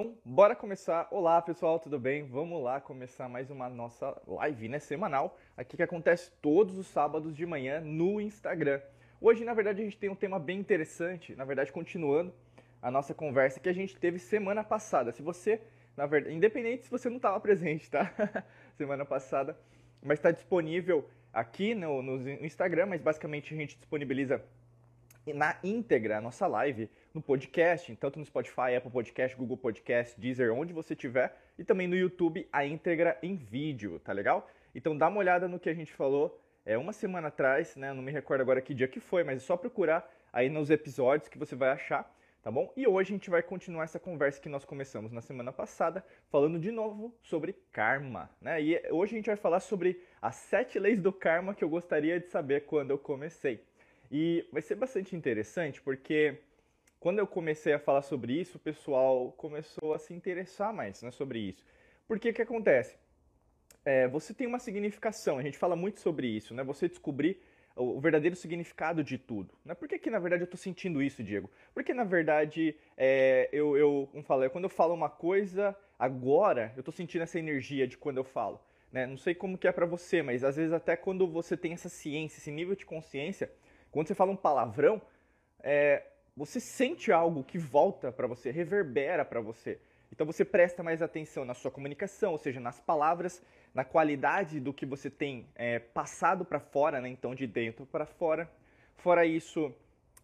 Então, bora começar. Olá, pessoal, tudo bem? Vamos lá começar mais uma nossa live, né, semanal, aqui que acontece todos os sábados de manhã no Instagram. Hoje, na verdade, a gente tem um tema bem interessante, na verdade, continuando a nossa conversa que a gente teve semana passada. Se você, na verdade, independente se você não estava presente, tá? semana passada, mas está disponível aqui no, no Instagram, mas basicamente a gente disponibiliza na íntegra a nossa live no podcast, tanto no Spotify, Apple Podcast, Google Podcast, Deezer, onde você tiver, e também no YouTube a íntegra em vídeo, tá legal? Então dá uma olhada no que a gente falou é, uma semana atrás, né? Não me recordo agora que dia que foi, mas é só procurar aí nos episódios que você vai achar, tá bom? E hoje a gente vai continuar essa conversa que nós começamos na semana passada, falando de novo sobre karma, né? E hoje a gente vai falar sobre as sete leis do karma que eu gostaria de saber quando eu comecei. E vai ser bastante interessante porque quando eu comecei a falar sobre isso, o pessoal começou a se interessar mais né, sobre isso. Porque que acontece? É, você tem uma significação, a gente fala muito sobre isso, né? Você descobrir o verdadeiro significado de tudo. Né? Por que, que na verdade eu estou sentindo isso, Diego? Porque na verdade é, eu, eu, como falo, quando eu falo uma coisa agora, eu estou sentindo essa energia de quando eu falo. Né? Não sei como que é para você, mas às vezes até quando você tem essa ciência, esse nível de consciência, quando você fala um palavrão, é, você sente algo que volta para você, reverbera para você. Então você presta mais atenção na sua comunicação, ou seja, nas palavras, na qualidade do que você tem é, passado para fora, né? então de dentro para fora. Fora isso,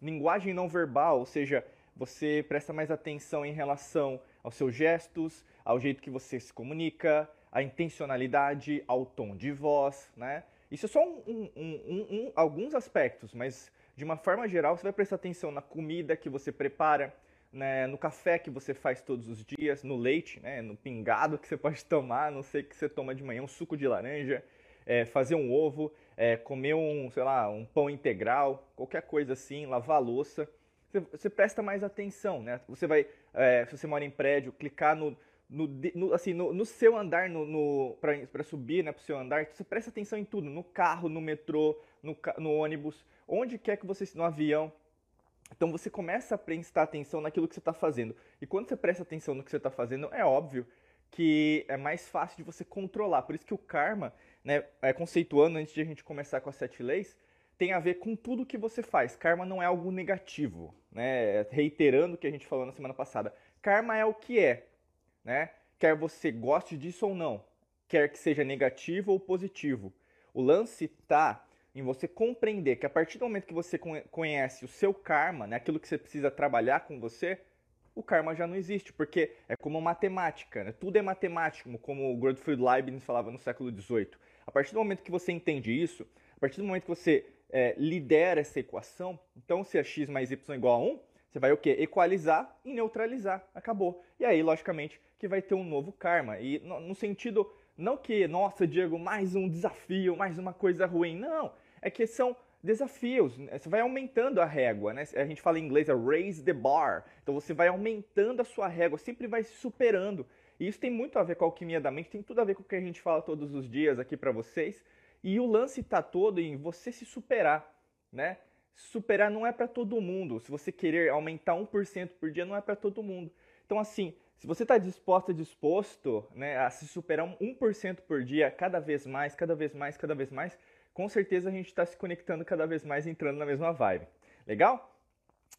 linguagem não verbal, ou seja, você presta mais atenção em relação aos seus gestos, ao jeito que você se comunica, à intencionalidade, ao tom de voz, né? Isso é só um, um, um, alguns aspectos, mas de uma forma geral, você vai prestar atenção na comida que você prepara, né, no café que você faz todos os dias, no leite, né, no pingado que você pode tomar, não sei o que você toma de manhã, um suco de laranja, é, fazer um ovo, é, comer um, sei lá, um pão integral, qualquer coisa assim, lavar louça. Você, você presta mais atenção, né? Você vai, é, se você mora em prédio, clicar no, no, no, assim, no, no, seu andar, no, no para subir né, para o seu andar, você presta atenção em tudo, no carro, no metrô, no, no ônibus, onde quer que você no avião. Então você começa a prestar atenção naquilo que você está fazendo. E quando você presta atenção no que você está fazendo, é óbvio que é mais fácil de você controlar. Por isso que o karma, né, é, conceituando antes de a gente começar com as sete leis, tem a ver com tudo que você faz. Karma não é algo negativo, né? Reiterando o que a gente falou na semana passada. Karma é o que é, né? Quer você goste disso ou não, quer que seja negativo ou positivo. O lance está em você compreender que a partir do momento que você conhece o seu karma, né, aquilo que você precisa trabalhar com você, o karma já não existe, porque é como matemática, né? tudo é matemático, como o Gottfried Leibniz falava no século XVIII. A partir do momento que você entende isso, a partir do momento que você é, lidera essa equação, então se é x mais y igual a 1, você vai o quê? Equalizar e neutralizar. Acabou. E aí, logicamente, que vai ter um novo karma. E no, no sentido, não que, nossa, Diego, mais um desafio, mais uma coisa ruim. Não é que são desafios. Né? Você vai aumentando a régua, né? A gente fala em inglês é raise the bar. Então você vai aumentando a sua régua, sempre vai se superando. E isso tem muito a ver com a alquimia da mente, tem tudo a ver com o que a gente fala todos os dias aqui para vocês. E o lance está todo em você se superar, né? Superar não é para todo mundo. Se você querer aumentar 1% por dia, não é para todo mundo. Então, assim, se você está disposta, disposto né, a se superar 1% por dia, cada vez mais, cada vez mais, cada vez mais, com certeza a gente está se conectando cada vez mais, entrando na mesma vibe. Legal?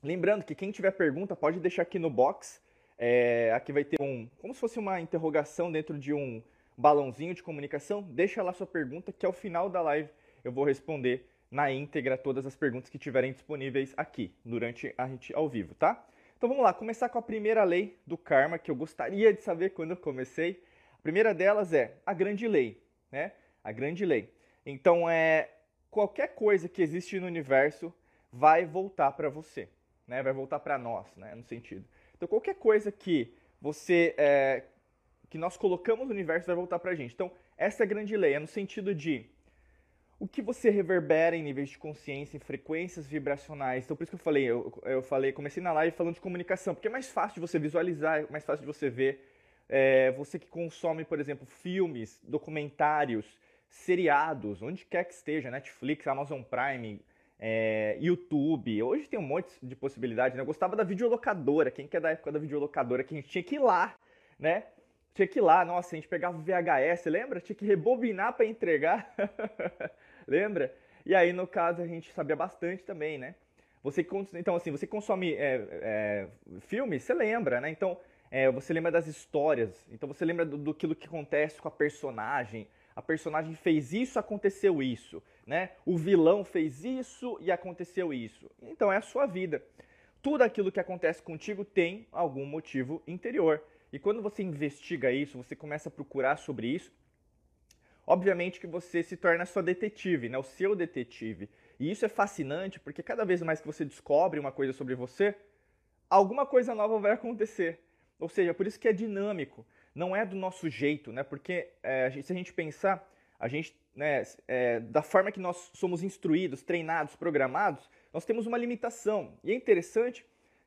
Lembrando que quem tiver pergunta pode deixar aqui no box. É, aqui vai ter um, como se fosse uma interrogação dentro de um balãozinho de comunicação. Deixa lá sua pergunta que ao final da live eu vou responder na íntegra todas as perguntas que tiverem disponíveis aqui durante a gente ao vivo, tá? Então vamos lá, começar com a primeira lei do karma que eu gostaria de saber quando eu comecei. A primeira delas é a grande lei, né? A grande lei. Então, é qualquer coisa que existe no universo vai voltar para você, né? Vai voltar para nós, né? No sentido. Então, qualquer coisa que você é, que nós colocamos no universo vai voltar para a gente. Então, essa é a grande lei, é no sentido de o que você reverbera em níveis de consciência, em frequências vibracionais. Então, por isso que eu falei, eu, eu falei, comecei na live falando de comunicação, porque é mais fácil de você visualizar, é mais fácil de você ver. É, você que consome, por exemplo, filmes, documentários, seriados, onde quer que esteja, Netflix, Amazon Prime, é, YouTube. Hoje tem um monte de possibilidades, né? Eu gostava da videolocadora. Quem que é da época da videolocadora? Que a gente tinha que ir lá né? Tinha que ir lá, nossa, a gente pegava VHS, lembra? Tinha que rebobinar para entregar. lembra? E aí, no caso, a gente sabia bastante também, né? Você, então, assim, você consome é, é, filmes, você lembra, né? Então, é, você lembra das histórias. Então, você lembra do, do que acontece com a personagem. A personagem fez isso, aconteceu isso, né? O vilão fez isso e aconteceu isso. Então, é a sua vida. Tudo aquilo que acontece contigo tem algum motivo interior. E quando você investiga isso, você começa a procurar sobre isso, obviamente que você se torna sua detetive, né? o seu detetive. E isso é fascinante porque cada vez mais que você descobre uma coisa sobre você, alguma coisa nova vai acontecer. Ou seja, por isso que é dinâmico, não é do nosso jeito, né? Porque é, se a gente pensar, a gente, né, é, da forma que nós somos instruídos, treinados, programados, nós temos uma limitação. E é interessante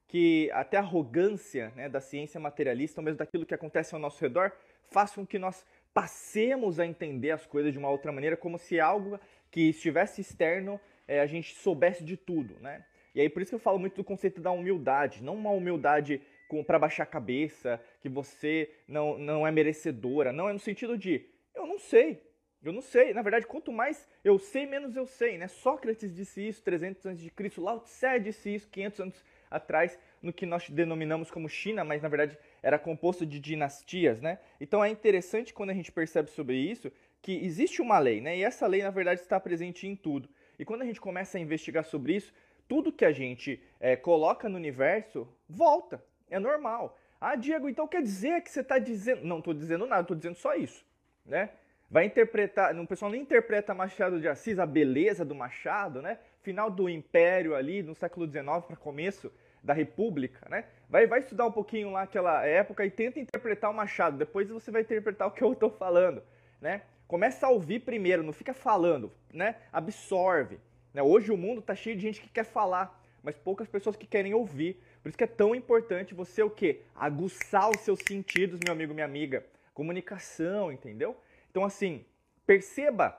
que até a arrogância né, da ciência materialista, ou mesmo daquilo que acontece ao nosso redor, faça com que nós passemos a entender as coisas de uma outra maneira, como se algo que estivesse externo é, a gente soubesse de tudo, né? E aí por isso que eu falo muito do conceito da humildade, não uma humildade para baixar a cabeça, que você não, não é merecedora, não, é no sentido de eu não sei, eu não sei. Na verdade, quanto mais eu sei, menos eu sei, né? Sócrates disse isso 300 anos de Cristo, Lao Tse disse isso 500 anos atrás no que nós denominamos como China, mas na verdade era composto de dinastias, né? Então é interessante quando a gente percebe sobre isso que existe uma lei, né? E essa lei na verdade está presente em tudo. E quando a gente começa a investigar sobre isso, tudo que a gente é, coloca no universo volta, é normal. Ah, Diego, então quer dizer que você está dizendo? Não estou dizendo nada, estou dizendo só isso, né? Vai interpretar, o pessoal nem interpreta Machado de Assis, a beleza do Machado, né? Final do Império ali, no século XIX para começo da República, né? Vai, vai estudar um pouquinho lá aquela época e tenta interpretar o Machado. Depois você vai interpretar o que eu estou falando, né? Começa a ouvir primeiro, não fica falando, né? Absorve. Né? Hoje o mundo está cheio de gente que quer falar, mas poucas pessoas que querem ouvir. Por isso que é tão importante você o quê? Aguçar os seus sentidos, meu amigo, minha amiga. Comunicação, entendeu? Então assim, perceba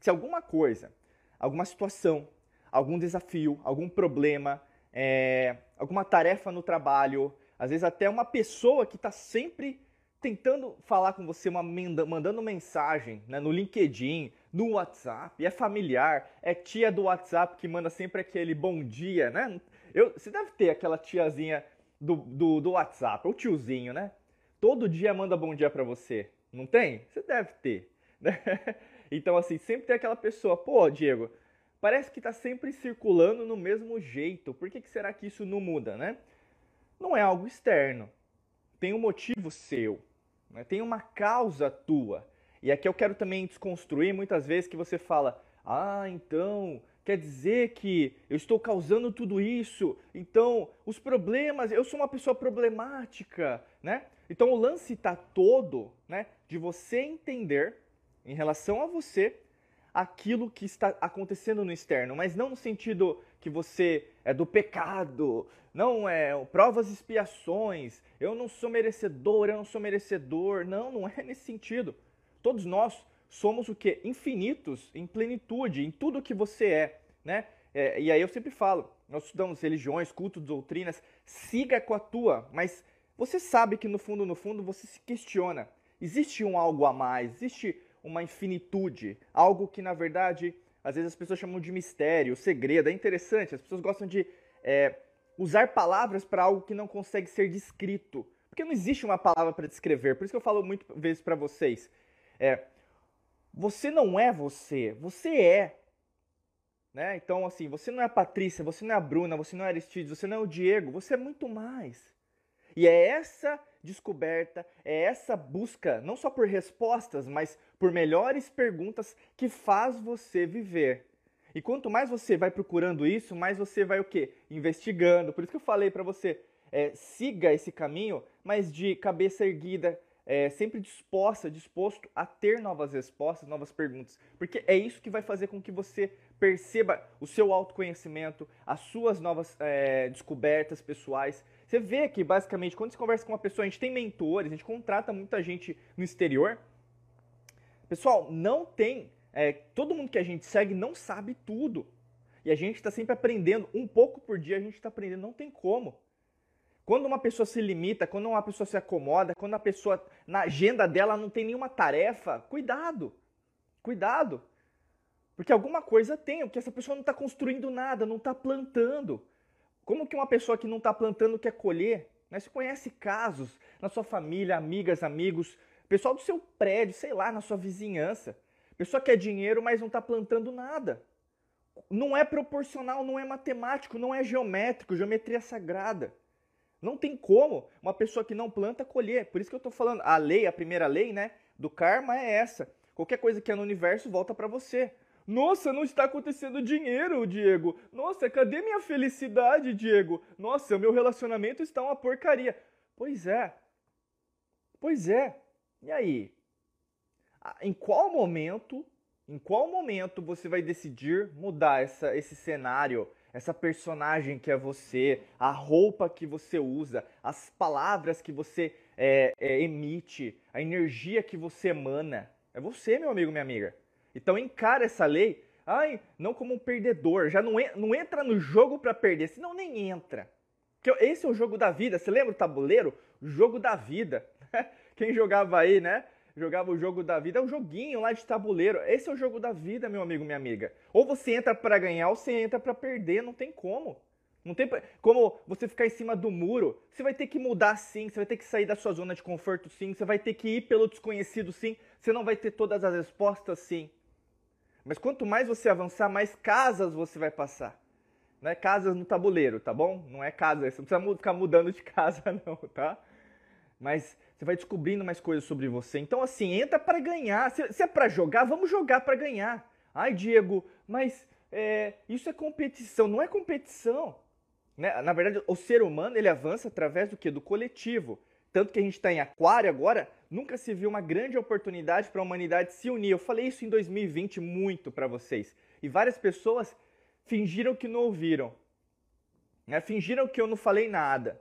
se alguma coisa, alguma situação, algum desafio, algum problema, é, alguma tarefa no trabalho, às vezes até uma pessoa que está sempre tentando falar com você, uma, mandando mensagem né, no LinkedIn, no WhatsApp, é familiar, é tia do WhatsApp que manda sempre aquele bom dia, né? Eu, você deve ter aquela tiazinha do, do, do WhatsApp, ou tiozinho, né? Todo dia manda bom dia para você, não tem? Você deve ter, né? Então, assim, sempre tem aquela pessoa, pô, Diego, parece que está sempre circulando no mesmo jeito. Por que, que será que isso não muda, né? Não é algo externo. Tem um motivo seu. Né? Tem uma causa tua. E aqui eu quero também desconstruir muitas vezes que você fala: ah, então quer dizer que eu estou causando tudo isso, então os problemas, eu sou uma pessoa problemática, né? Então o lance está todo, né, de você entender em relação a você aquilo que está acontecendo no externo, mas não no sentido que você é do pecado, não é provas expiações, eu não sou merecedor, eu não sou merecedor. Não, não é nesse sentido. Todos nós somos o que? Infinitos, em plenitude, em tudo que você é, né? É, e aí eu sempre falo, nós estudamos religiões, cultos, doutrinas, siga com a tua, mas você sabe que no fundo, no fundo, você se questiona. Existe um algo a mais, existe uma infinitude, algo que na verdade às vezes as pessoas chamam de mistério, segredo. É interessante, as pessoas gostam de é, usar palavras para algo que não consegue ser descrito, porque não existe uma palavra para descrever. Por isso que eu falo muito vezes para vocês, é, você não é você, você é. Né? Então, assim, você não é a Patrícia, você não é a Bruna, você não é Aristides, você não é o Diego, você é muito mais. E é essa descoberta, é essa busca, não só por respostas, mas por melhores perguntas que faz você viver. E quanto mais você vai procurando isso, mais você vai o quê? Investigando. Por isso que eu falei para você, é, siga esse caminho, mas de cabeça erguida, é, sempre disposta, disposto a ter novas respostas, novas perguntas. Porque é isso que vai fazer com que você perceba o seu autoconhecimento, as suas novas é, descobertas pessoais você vê que, basicamente, quando você conversa com uma pessoa, a gente tem mentores, a gente contrata muita gente no exterior. Pessoal, não tem. É, todo mundo que a gente segue não sabe tudo. E a gente está sempre aprendendo, um pouco por dia a gente está aprendendo, não tem como. Quando uma pessoa se limita, quando uma pessoa se acomoda, quando a pessoa na agenda dela não tem nenhuma tarefa, cuidado. Cuidado. Porque alguma coisa tem, porque essa pessoa não está construindo nada, não está plantando. Como que uma pessoa que não está plantando quer colher? Né? Você conhece casos na sua família, amigas, amigos, pessoal do seu prédio, sei lá, na sua vizinhança. Pessoa quer dinheiro, mas não está plantando nada. Não é proporcional, não é matemático, não é geométrico, geometria sagrada. Não tem como uma pessoa que não planta colher. Por isso que eu estou falando, a lei, a primeira lei né, do karma é essa. Qualquer coisa que é no universo volta para você. Nossa, não está acontecendo dinheiro, Diego. Nossa, cadê minha felicidade, Diego? Nossa, o meu relacionamento está uma porcaria. Pois é. Pois é. E aí? Em qual momento, em qual momento você vai decidir mudar essa, esse cenário, essa personagem que é você, a roupa que você usa, as palavras que você é, é, emite, a energia que você emana? É você, meu amigo, minha amiga. Então encara essa lei, ai, não como um perdedor, já não, não entra no jogo para perder, senão nem entra. Porque esse é o jogo da vida, você lembra o tabuleiro? Jogo da vida. Quem jogava aí, né? Jogava o jogo da vida, é um joguinho lá de tabuleiro. Esse é o jogo da vida, meu amigo, minha amiga. Ou você entra para ganhar ou você entra para perder, não tem como. Não tem como você ficar em cima do muro. Você vai ter que mudar sim, você vai ter que sair da sua zona de conforto sim, você vai ter que ir pelo desconhecido sim, você não vai ter todas as respostas sim. Mas quanto mais você avançar, mais casas você vai passar. Não é casas no tabuleiro, tá bom? Não é casa, você não precisa ficar mudando de casa não, tá? Mas você vai descobrindo mais coisas sobre você. Então assim, entra para ganhar. Se, é para jogar, vamos jogar para ganhar. Ai, Diego, mas é, isso é competição. Não é competição. Né? Na verdade, o ser humano ele avança através do que? Do coletivo. Tanto que a gente está em aquário agora, nunca se viu uma grande oportunidade para a humanidade se unir. Eu falei isso em 2020 muito para vocês. E várias pessoas fingiram que não ouviram. Né? Fingiram que eu não falei nada.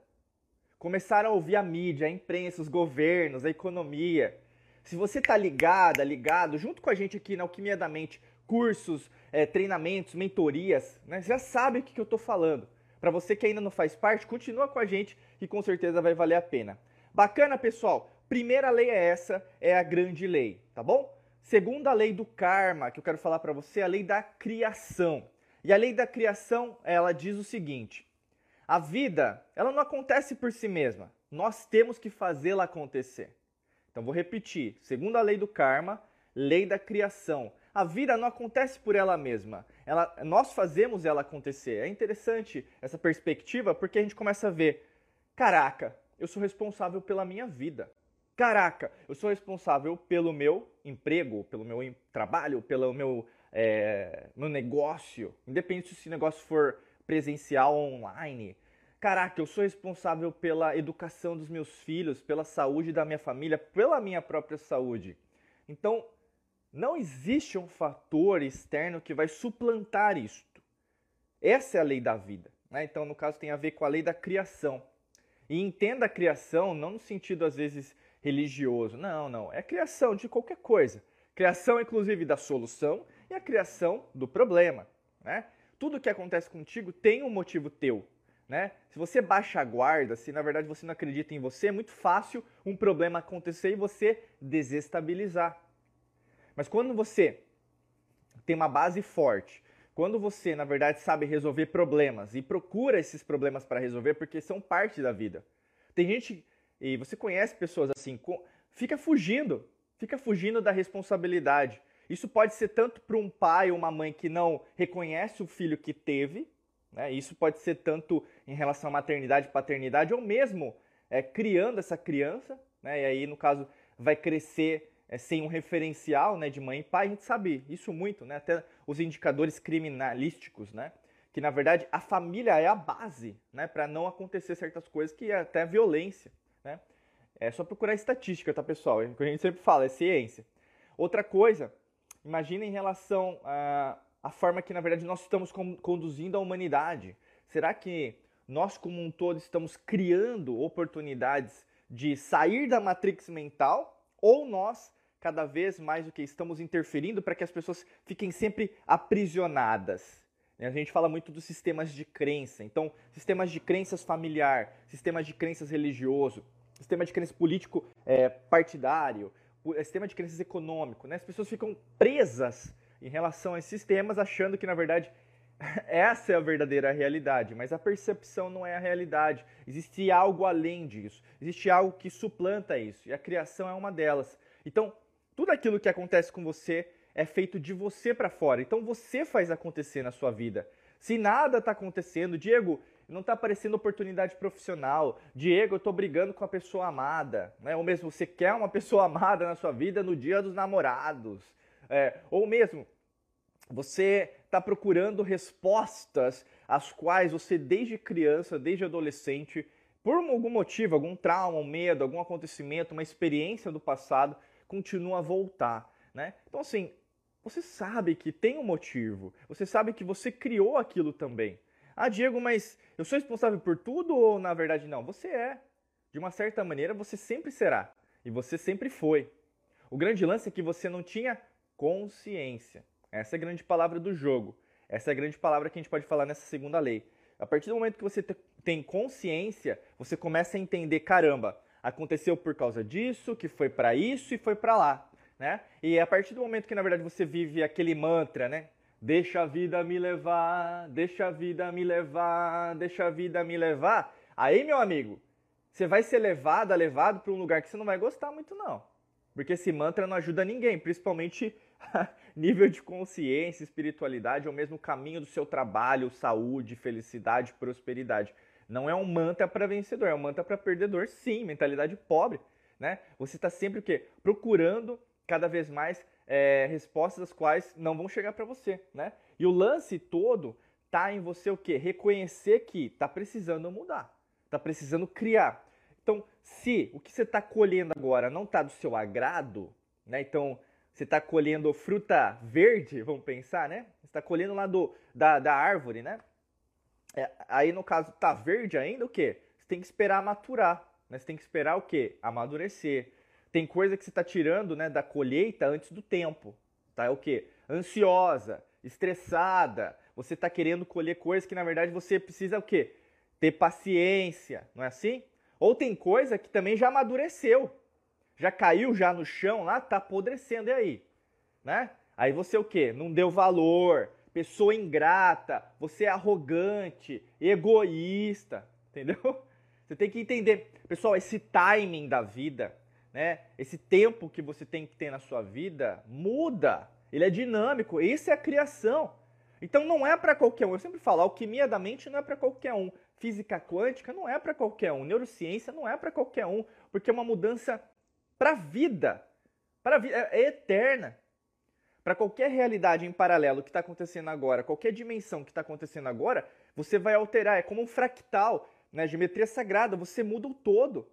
Começaram a ouvir a mídia, a imprensa, os governos, a economia. Se você está ligada, ligado, junto com a gente aqui na Alquimia da Mente, cursos, é, treinamentos, mentorias, né? já sabe o que, que eu estou falando. Para você que ainda não faz parte, continua com a gente que com certeza vai valer a pena. Bacana, pessoal? Primeira lei é essa, é a grande lei, tá bom? Segunda lei do karma, que eu quero falar para você, é a lei da criação. E a lei da criação, ela diz o seguinte: a vida, ela não acontece por si mesma. Nós temos que fazê-la acontecer. Então vou repetir. Segunda lei do karma, lei da criação. A vida não acontece por ela mesma. Ela, nós fazemos ela acontecer. É interessante essa perspectiva porque a gente começa a ver: caraca, eu sou responsável pela minha vida. Caraca, eu sou responsável pelo meu emprego, pelo meu trabalho, pelo meu, é, meu negócio, independente se esse negócio for presencial online. Caraca, eu sou responsável pela educação dos meus filhos, pela saúde da minha família, pela minha própria saúde. Então, não existe um fator externo que vai suplantar isto. Essa é a lei da vida. Né? Então, no caso, tem a ver com a lei da criação. E entenda a criação não no sentido, às vezes, religioso. Não, não. É criação de qualquer coisa. Criação, inclusive, da solução e a criação do problema. Né? Tudo que acontece contigo tem um motivo teu. Né? Se você baixa a guarda, se na verdade você não acredita em você, é muito fácil um problema acontecer e você desestabilizar. Mas quando você tem uma base forte, quando você, na verdade, sabe resolver problemas e procura esses problemas para resolver porque são parte da vida. Tem gente, e você conhece pessoas assim, fica fugindo, fica fugindo da responsabilidade. Isso pode ser tanto para um pai ou uma mãe que não reconhece o filho que teve, né? isso pode ser tanto em relação à maternidade e paternidade, ou mesmo é, criando essa criança, né? e aí, no caso, vai crescer é, sem um referencial né, de mãe e pai, a gente sabe isso muito, né? até os indicadores criminalísticos, né? que na verdade a família é a base né, para não acontecer certas coisas, que é até violência. Né? É só procurar estatística, tá pessoal? É o que a gente sempre fala, é ciência. Outra coisa, imagina em relação à, à forma que na verdade nós estamos conduzindo a humanidade. Será que nós como um todo estamos criando oportunidades de sair da matrix mental ou nós cada vez mais o que estamos interferindo para que as pessoas fiquem sempre aprisionadas. A gente fala muito dos sistemas de crença. Então, sistemas de crenças familiar, sistemas de crenças religioso, sistema de crença político é, partidário, sistema de crenças econômico. Né? As pessoas ficam presas em relação a esses sistemas, achando que, na verdade, essa é a verdadeira realidade, mas a percepção não é a realidade. Existe algo além disso, existe algo que suplanta isso, e a criação é uma delas. Então, tudo aquilo que acontece com você é feito de você para fora. Então você faz acontecer na sua vida. Se nada está acontecendo, Diego, não está aparecendo oportunidade profissional. Diego, eu estou brigando com a pessoa amada. Né? Ou mesmo você quer uma pessoa amada na sua vida no dia dos namorados. É, ou mesmo você está procurando respostas às quais você, desde criança, desde adolescente, por algum motivo, algum trauma, um medo, algum acontecimento, uma experiência do passado, continua a voltar. Né? Então, assim, você sabe que tem um motivo. Você sabe que você criou aquilo também. Ah, Diego, mas eu sou responsável por tudo ou na verdade não? Você é. De uma certa maneira, você sempre será. E você sempre foi. O grande lance é que você não tinha consciência. Essa é a grande palavra do jogo. Essa é a grande palavra que a gente pode falar nessa segunda lei. A partir do momento que você tem consciência, você começa a entender, caramba, aconteceu por causa disso, que foi para isso e foi para lá né? E a partir do momento que na verdade você vive aquele mantra, né? Deixa a vida me levar, deixa a vida me levar, deixa a vida me levar. Aí, meu amigo, você vai ser levado, levado para um lugar que você não vai gostar muito não. Porque esse mantra não ajuda ninguém, principalmente nível de consciência, espiritualidade, ou mesmo caminho do seu trabalho, saúde, felicidade, prosperidade. Não é um mantra para vencedor, é um mantra para perdedor, sim, mentalidade pobre, né? Você está sempre o quê? Procurando cada vez mais é, respostas as quais não vão chegar para você, né? E o lance todo tá em você o quê? Reconhecer que tá precisando mudar, tá precisando criar. Então, se o que você está colhendo agora não tá do seu agrado, né? Então, você está colhendo fruta verde, vamos pensar, né? Você está colhendo lá do, da, da árvore, né? É, aí, no caso, tá verde ainda, o quê? Você tem que esperar maturar, né? Você tem que esperar o quê? Amadurecer tem coisa que você está tirando né, da colheita antes do tempo. Tá? É o quê? Ansiosa, estressada. Você está querendo colher coisas que na verdade você precisa o quê? Ter paciência, não é assim? Ou tem coisa que também já amadureceu. Já caiu já no chão lá, tá apodrecendo, e aí? Né? Aí você o quê? Não deu valor, pessoa ingrata, você é arrogante, egoísta, entendeu? Você tem que entender. Pessoal, esse timing da vida, né? Esse tempo que você tem que ter na sua vida muda. Ele é dinâmico. Isso é a criação. Então não é para qualquer um. Eu sempre falo, alquimia da mente não é para qualquer um. Física quântica não é para qualquer um. Neurociência não é para qualquer um, porque é uma mudança para a vida. Para vida é, é eterna. Para qualquer realidade em paralelo que está acontecendo agora, qualquer dimensão que está acontecendo agora, você vai alterar. É como um fractal né? geometria sagrada. Você muda o todo.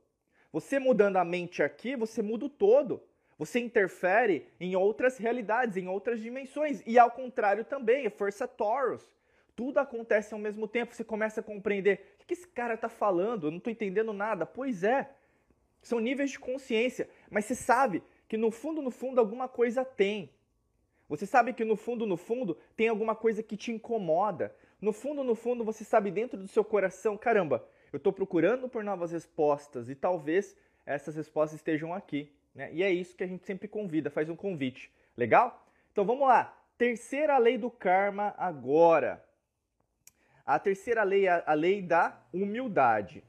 Você mudando a mente aqui, você muda o todo. Você interfere em outras realidades, em outras dimensões. E ao contrário também, é força Taurus. Tudo acontece ao mesmo tempo. Você começa a compreender o que esse cara está falando, eu não estou entendendo nada. Pois é, são níveis de consciência. Mas você sabe que no fundo, no fundo, alguma coisa tem. Você sabe que no fundo, no fundo, tem alguma coisa que te incomoda. No fundo, no fundo, você sabe dentro do seu coração, caramba, eu estou procurando por novas respostas e talvez essas respostas estejam aqui. Né? E é isso que a gente sempre convida, faz um convite. Legal? Então vamos lá. Terceira lei do karma agora. A terceira lei é a lei da humildade.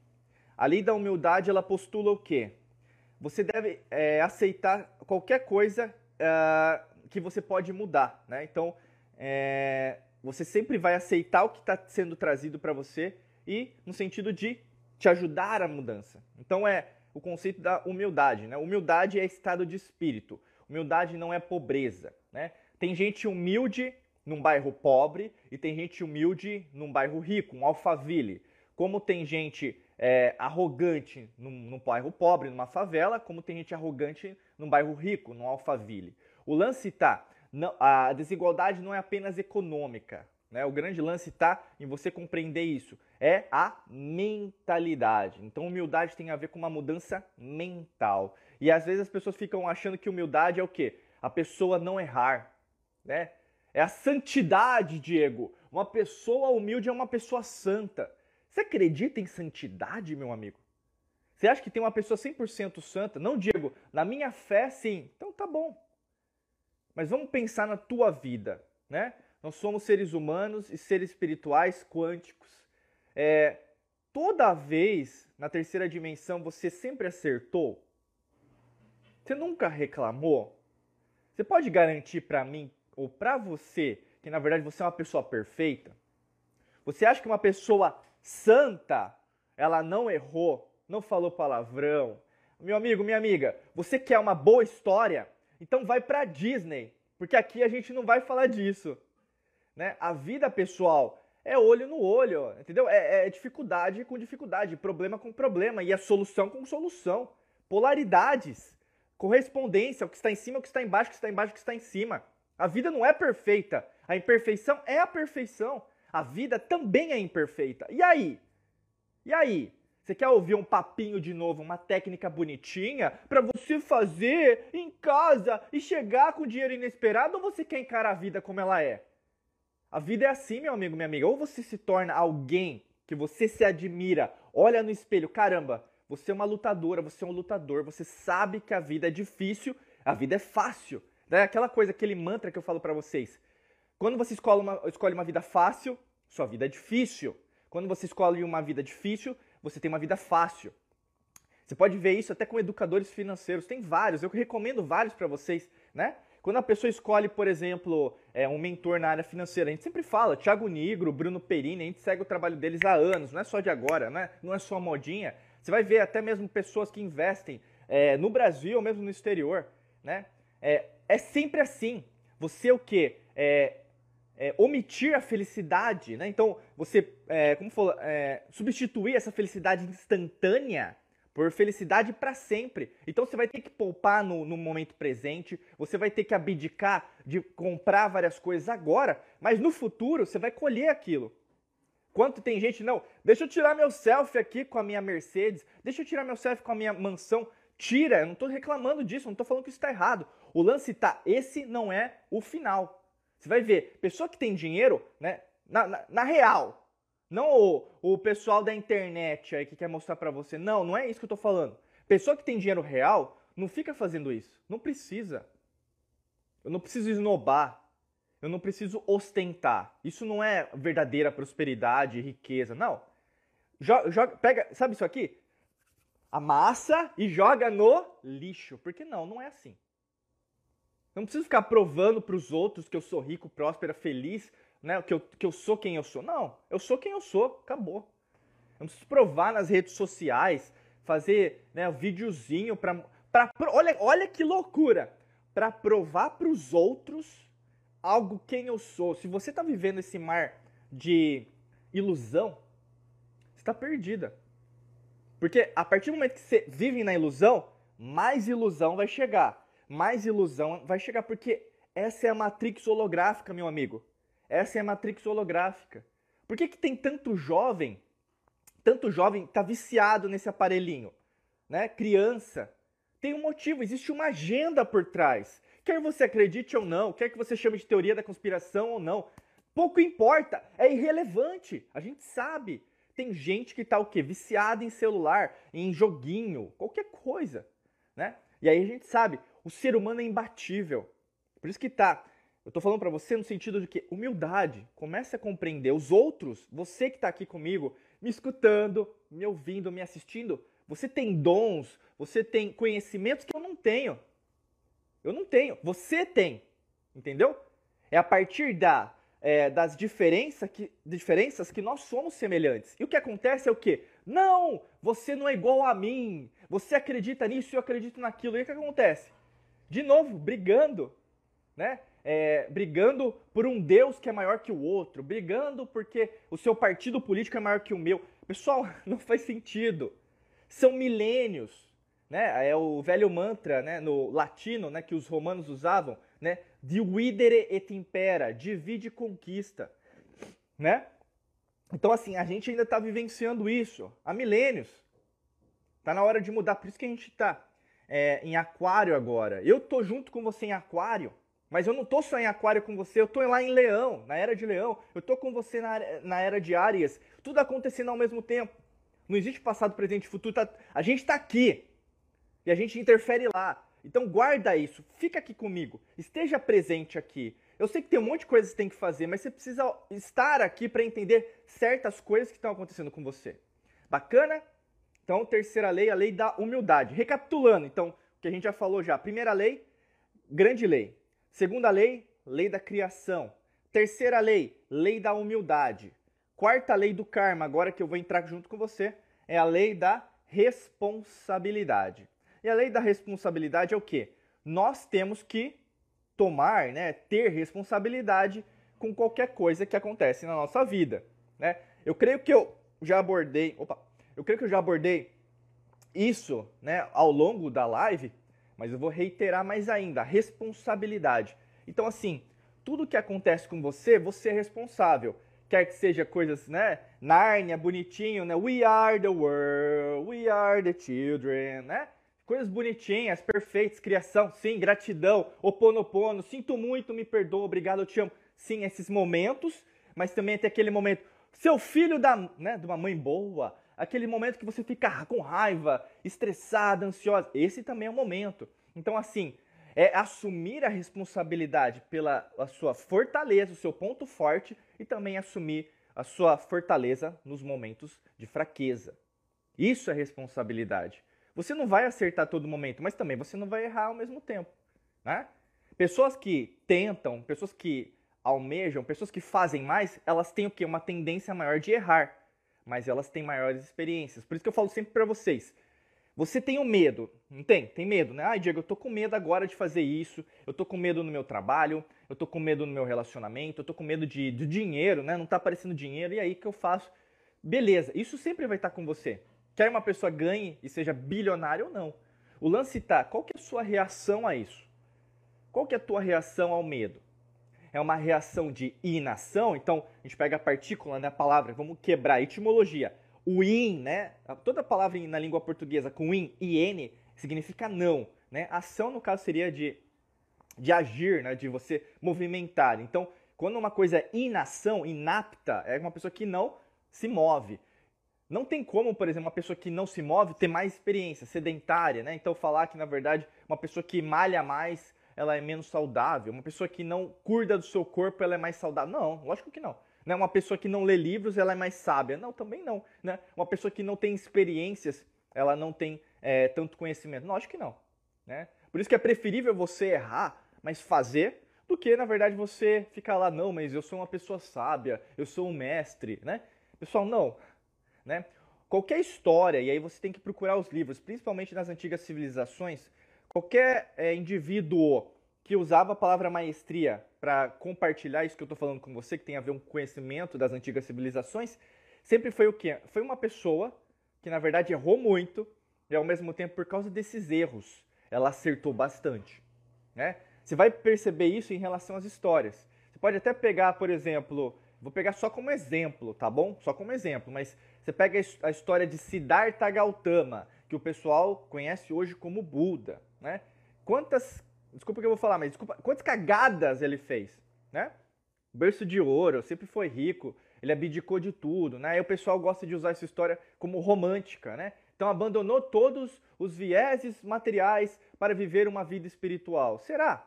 A lei da humildade ela postula o quê? Você deve é, aceitar qualquer coisa uh, que você pode mudar, né? Então, é, você sempre vai aceitar o que está sendo trazido para você e no sentido de te ajudar a mudança. Então é o conceito da humildade, né? Humildade é estado de espírito. Humildade não é pobreza, né? Tem gente humilde num bairro pobre e tem gente humilde num bairro rico, um alfaville. Como tem gente é, arrogante num, num, bairro pobre, numa favela, como tem gente arrogante num bairro rico, num alfaville. O lance está, a desigualdade não é apenas econômica, né? O grande lance está em você compreender isso. É a mentalidade. Então, humildade tem a ver com uma mudança mental. E às vezes as pessoas ficam achando que humildade é o quê? A pessoa não errar. Né? É a santidade, Diego. Uma pessoa humilde é uma pessoa santa. Você acredita em santidade, meu amigo? Você acha que tem uma pessoa 100% santa? Não, Diego, na minha fé, sim. Então tá bom. Mas vamos pensar na tua vida, né? Nós somos seres humanos e seres espirituais quânticos. É, toda vez na terceira dimensão você sempre acertou? Você nunca reclamou? Você pode garantir para mim ou para você que na verdade você é uma pessoa perfeita? Você acha que uma pessoa santa, ela não errou, não falou palavrão? Meu amigo, minha amiga, você quer uma boa história? Então vai para Disney, porque aqui a gente não vai falar disso. Né? A vida pessoal é olho no olho, entendeu? É, é dificuldade com dificuldade, problema com problema e a solução com solução. Polaridades, correspondência, o que está em cima, o que está embaixo, o que está embaixo, o que está em cima. A vida não é perfeita. A imperfeição é a perfeição. A vida também é imperfeita. E aí? E aí? Você quer ouvir um papinho de novo, uma técnica bonitinha para você fazer em casa e chegar com dinheiro inesperado ou você quer encarar a vida como ela é? A vida é assim, meu amigo, minha amiga. Ou você se torna alguém que você se admira, olha no espelho, caramba, você é uma lutadora, você é um lutador, você sabe que a vida é difícil, a vida é fácil. É aquela coisa, aquele mantra que eu falo para vocês. Quando você escolhe uma, escolhe uma vida fácil, sua vida é difícil. Quando você escolhe uma vida difícil, você tem uma vida fácil. Você pode ver isso até com educadores financeiros. Tem vários, eu recomendo vários para vocês, né? Quando a pessoa escolhe, por exemplo, é, um mentor na área financeira, a gente sempre fala, Thiago Nigro, Bruno Perini, a gente segue o trabalho deles há anos, não é só de agora, né? não é só modinha. Você vai ver até mesmo pessoas que investem é, no Brasil ou mesmo no exterior, né? É, é sempre assim. Você o quê? É, é, omitir a felicidade, né? Então, você, é, como falou, é, substituir essa felicidade instantânea por felicidade para sempre. Então, você vai ter que poupar no, no momento presente, você vai ter que abdicar de comprar várias coisas agora, mas no futuro você vai colher aquilo. Quanto tem gente, não, deixa eu tirar meu selfie aqui com a minha Mercedes, deixa eu tirar meu selfie com a minha mansão. Tira, eu não estou reclamando disso, não estou falando que isso está errado. O lance tá, esse não é o final. Você vai ver, pessoa que tem dinheiro, né, na, na, na real, não o, o pessoal da internet aí que quer mostrar para você, não, não é isso que eu estou falando. Pessoa que tem dinheiro real, não fica fazendo isso, não precisa. Eu não preciso esnobar, eu não preciso ostentar. Isso não é verdadeira prosperidade riqueza, não. Joga, joga, pega, sabe isso aqui? Amassa e joga no lixo. Porque não, não é assim. Não preciso ficar provando para os outros que eu sou rico, próspera, feliz, né? Que eu, que eu sou quem eu sou. Não, eu sou quem eu sou, acabou. Eu não preciso provar nas redes sociais, fazer né, um videozinho para. Pra, olha, olha que loucura! Para provar para os outros algo quem eu sou. Se você está vivendo esse mar de ilusão, você está perdida. Porque a partir do momento que você vive na ilusão, mais ilusão vai chegar mais ilusão vai chegar, porque essa é a matrix holográfica, meu amigo. Essa é a matrix holográfica. Por que, que tem tanto jovem, tanto jovem tá viciado nesse aparelhinho? Né? Criança. Tem um motivo, existe uma agenda por trás. Quer você acredite ou não, quer que você chame de teoria da conspiração ou não, pouco importa, é irrelevante. A gente sabe. Tem gente que tá o quê? Viciada em celular, em joguinho, qualquer coisa, né? E aí a gente sabe, o ser humano é imbatível. Por isso que tá. Eu tô falando para você no sentido de que humildade, comece a compreender os outros, você que tá aqui comigo, me escutando, me ouvindo, me assistindo, você tem dons, você tem conhecimentos que eu não tenho. Eu não tenho, você tem. Entendeu? É a partir da, é, das diferença que, diferenças que nós somos semelhantes. E o que acontece é o quê? Não, você não é igual a mim. Você acredita nisso eu acredito naquilo. E o que acontece? de novo, brigando, né? É, brigando por um Deus que é maior que o outro, brigando porque o seu partido político é maior que o meu. Pessoal, não faz sentido. São milênios, né? É o velho mantra, né, no latino, né, que os romanos usavam, né? Dividere et impera, divide e conquista, né? Então assim, a gente ainda está vivenciando isso há milênios. Tá na hora de mudar, por isso que a gente está é, em aquário agora. Eu tô junto com você em aquário, Mas eu não tô só em aquário com você, eu tô lá em leão, na era de leão. Eu tô com você na, na era de Áries. Tudo acontecendo ao mesmo tempo. Não existe passado, presente e futuro. Tá, a gente tá aqui. E a gente interfere lá. Então guarda isso. Fica aqui comigo. Esteja presente aqui. Eu sei que tem um monte de coisas que você tem que fazer, mas você precisa estar aqui para entender certas coisas que estão acontecendo com você. Bacana? Então, terceira lei, a lei da humildade. Recapitulando, então, o que a gente já falou já. Primeira lei, grande lei. Segunda lei, lei da criação. Terceira lei, lei da humildade. Quarta lei do karma, agora que eu vou entrar junto com você, é a lei da responsabilidade. E a lei da responsabilidade é o quê? Nós temos que tomar, né, ter responsabilidade com qualquer coisa que acontece na nossa vida, né? Eu creio que eu já abordei, opa, eu creio que eu já abordei isso, né, ao longo da live, mas eu vou reiterar mais ainda, a responsabilidade. Então assim, tudo que acontece com você, você é responsável. Quer que seja coisas, né, Nárnia, bonitinho, né, we are the world, we are the children, né? Coisas bonitinhas, perfeitas, criação, sim, gratidão, oponopono, sinto muito, me perdoa, obrigado, eu te amo. Sim, esses momentos, mas também tem aquele momento, seu filho da, né, de uma mãe boa, aquele momento que você fica com raiva, estressada, ansiosa. Esse também é um momento. Então, assim, é assumir a responsabilidade pela a sua fortaleza, o seu ponto forte e também assumir a sua fortaleza nos momentos de fraqueza. Isso é responsabilidade. Você não vai acertar todo momento, mas também você não vai errar ao mesmo tempo. Né? Pessoas que tentam, pessoas que almejam, pessoas que fazem mais, elas têm o quê? Uma tendência maior de errar, mas elas têm maiores experiências. Por isso que eu falo sempre para vocês. Você tem o um medo, não tem? Tem medo, né? Ai, Diego, eu tô com medo agora de fazer isso, eu tô com medo no meu trabalho, eu tô com medo no meu relacionamento, eu tô com medo de, de dinheiro, né? Não tá aparecendo dinheiro, e aí que eu faço? Beleza, isso sempre vai estar com você. Quer uma pessoa ganhe e seja bilionária ou não. O lance está, qual que é a sua reação a isso? Qual que é a tua reação ao medo? É uma reação de inação? Então, a gente pega a partícula, né, a palavra, vamos quebrar a etimologia. O in, né, toda palavra na língua portuguesa com in, in, significa não. Né? Ação, no caso, seria de, de agir, né, de você movimentar. Então, quando uma coisa é inação, inapta, é uma pessoa que não se move. Não tem como, por exemplo, uma pessoa que não se move ter mais experiência, sedentária, né? Então falar que na verdade uma pessoa que malha mais, ela é menos saudável, uma pessoa que não cuida do seu corpo, ela é mais saudável. Não, lógico que não. Né? Uma pessoa que não lê livros, ela é mais sábia. Não, também não. Né? Uma pessoa que não tem experiências, ela não tem é, tanto conhecimento. Lógico que não. Né? Por isso que é preferível você errar, mas fazer, do que, na verdade, você ficar lá, não, mas eu sou uma pessoa sábia, eu sou um mestre, né? Pessoal, não. Né? Qualquer história, e aí você tem que procurar os livros, principalmente nas antigas civilizações, qualquer é, indivíduo que usava a palavra maestria para compartilhar isso que eu estou falando com você, que tem a ver com conhecimento das antigas civilizações, sempre foi o quê? Foi uma pessoa que na verdade errou muito e ao mesmo tempo por causa desses erros ela acertou bastante. Né? Você vai perceber isso em relação às histórias. Você pode até pegar, por exemplo, vou pegar só como exemplo, tá bom? Só como exemplo, mas você pega a história de Siddhartha Gautama, que o pessoal conhece hoje como Buda, né? Quantas, desculpa que eu vou falar, mas desculpa, quantas cagadas ele fez, né? Berço de ouro, sempre foi rico, ele abdicou de tudo, né? E o pessoal gosta de usar essa história como romântica, né? Então abandonou todos os vieses materiais para viver uma vida espiritual. Será?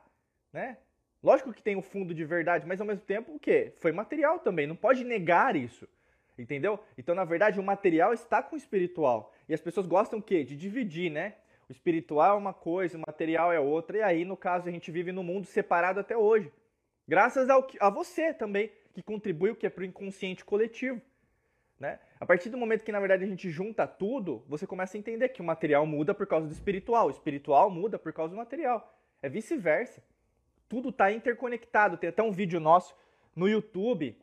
Né? Lógico que tem um fundo de verdade, mas ao mesmo tempo o quê? Foi material também, não pode negar isso. Entendeu? Então, na verdade, o material está com o espiritual. E as pessoas gostam o quê? De dividir, né? O espiritual é uma coisa, o material é outra. E aí, no caso, a gente vive num mundo separado até hoje. Graças ao, a você também, que contribui o que é para o inconsciente coletivo. Né? A partir do momento que, na verdade, a gente junta tudo, você começa a entender que o material muda por causa do espiritual, o espiritual muda por causa do material. É vice-versa. Tudo está interconectado. Tem até um vídeo nosso no YouTube